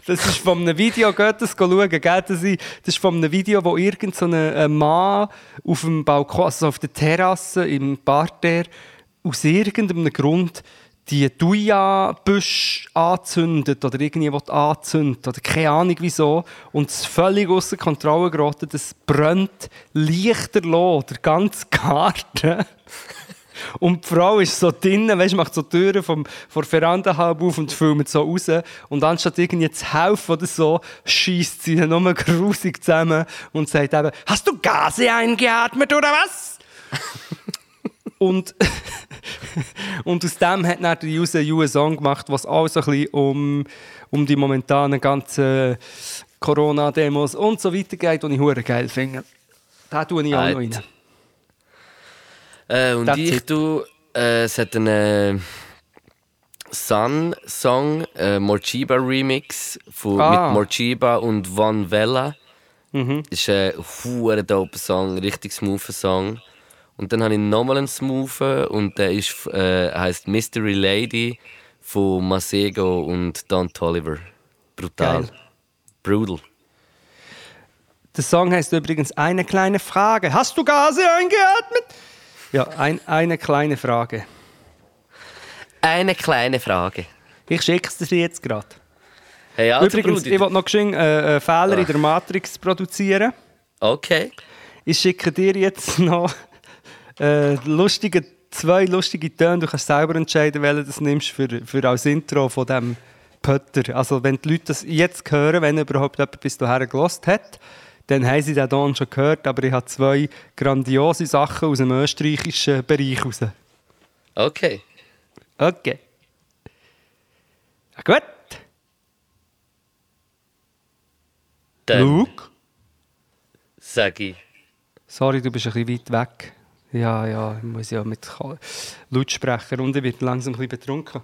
Das ist von einem Video, geht das schauen, gell? Das ist das ist von einem Video, wo irgend so ein Mann auf dem Balkon, also auf der Terrasse im Parterre, aus irgendeinem Grund die Thuja-Büsche anzündet oder irgendwie will anzündet oder keine Ahnung wieso und es völlig außer Kontrolle geraten, das brennt lichterloh, der ganze Garten. Und die Frau ist so drinnen, weißt, macht so Türen vom, von der Veranda halb auf und filmt so raus. Und anstatt irgendwie zu helfen oder so, schießt sie dann nur grusig zusammen und sagt eben, hast du Gase eingeatmet oder was? und, und aus dem hat dann der User einen Song gemacht, was auch so ein bisschen um, um die momentanen ganzen Corona-Demos und so weiter geht, die ich hure geil finde. Da tue ich auch noch rein. Äh, und That's ich, it. du, äh, es hat einen äh, Sun-Song, äh, Morchiba Remix von, Ah. mit Morchiba und Van Vella. Mhm. Das ist ein hure doper Song, richtig smoother Song. Und dann habe ich nochmal einen smoothen und der ist, äh, heißt Mystery Lady von Masego und Don Tolliver. Brutal. Geil. Brutal. Der Song heißt übrigens Eine kleine Frage. Hast du Gase eingeatmet? Ja, ein, eine kleine Frage. Eine kleine Frage. Ich schicke es dir jetzt gerade. Hey, also, übrigens, Brudi. ich wollte noch geschwind, äh, äh, Fehler in Ach. der Matrix produzieren. Okay. Ich schicke dir jetzt noch äh, lustige, zwei lustige Töne. Du kannst selber entscheiden, welchen du nimmst für, für als Intro von dem Pötter. Also wenn die Leute das jetzt hören, wenn überhaupt jemand bis dahin gelost hat, dann haben sie den Ton schon gehört. Aber ich habe zwei grandiose Sachen aus dem österreichischen Bereich raus. Okay. Okay. Ja, gut. Dann Luke? sag ich. Sorry, du bist ein bisschen weit weg. Ja, ja, ich muss ja mit Lautsprecher und ich werde langsam ein bisschen betrunken.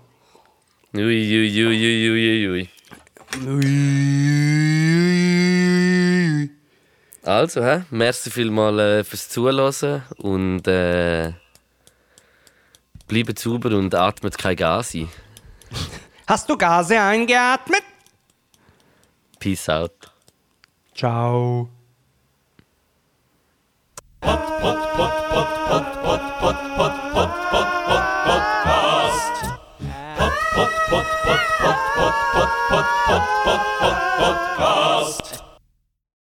Ui, ui, ui, ui, ui, ui. Also, hä? merci vielmals äh, fürs Zuhören und äh, bleibt sauber und atmet kein Gas ein. Hast du Gase eingeatmet? Peace out. Ciao. Podcast.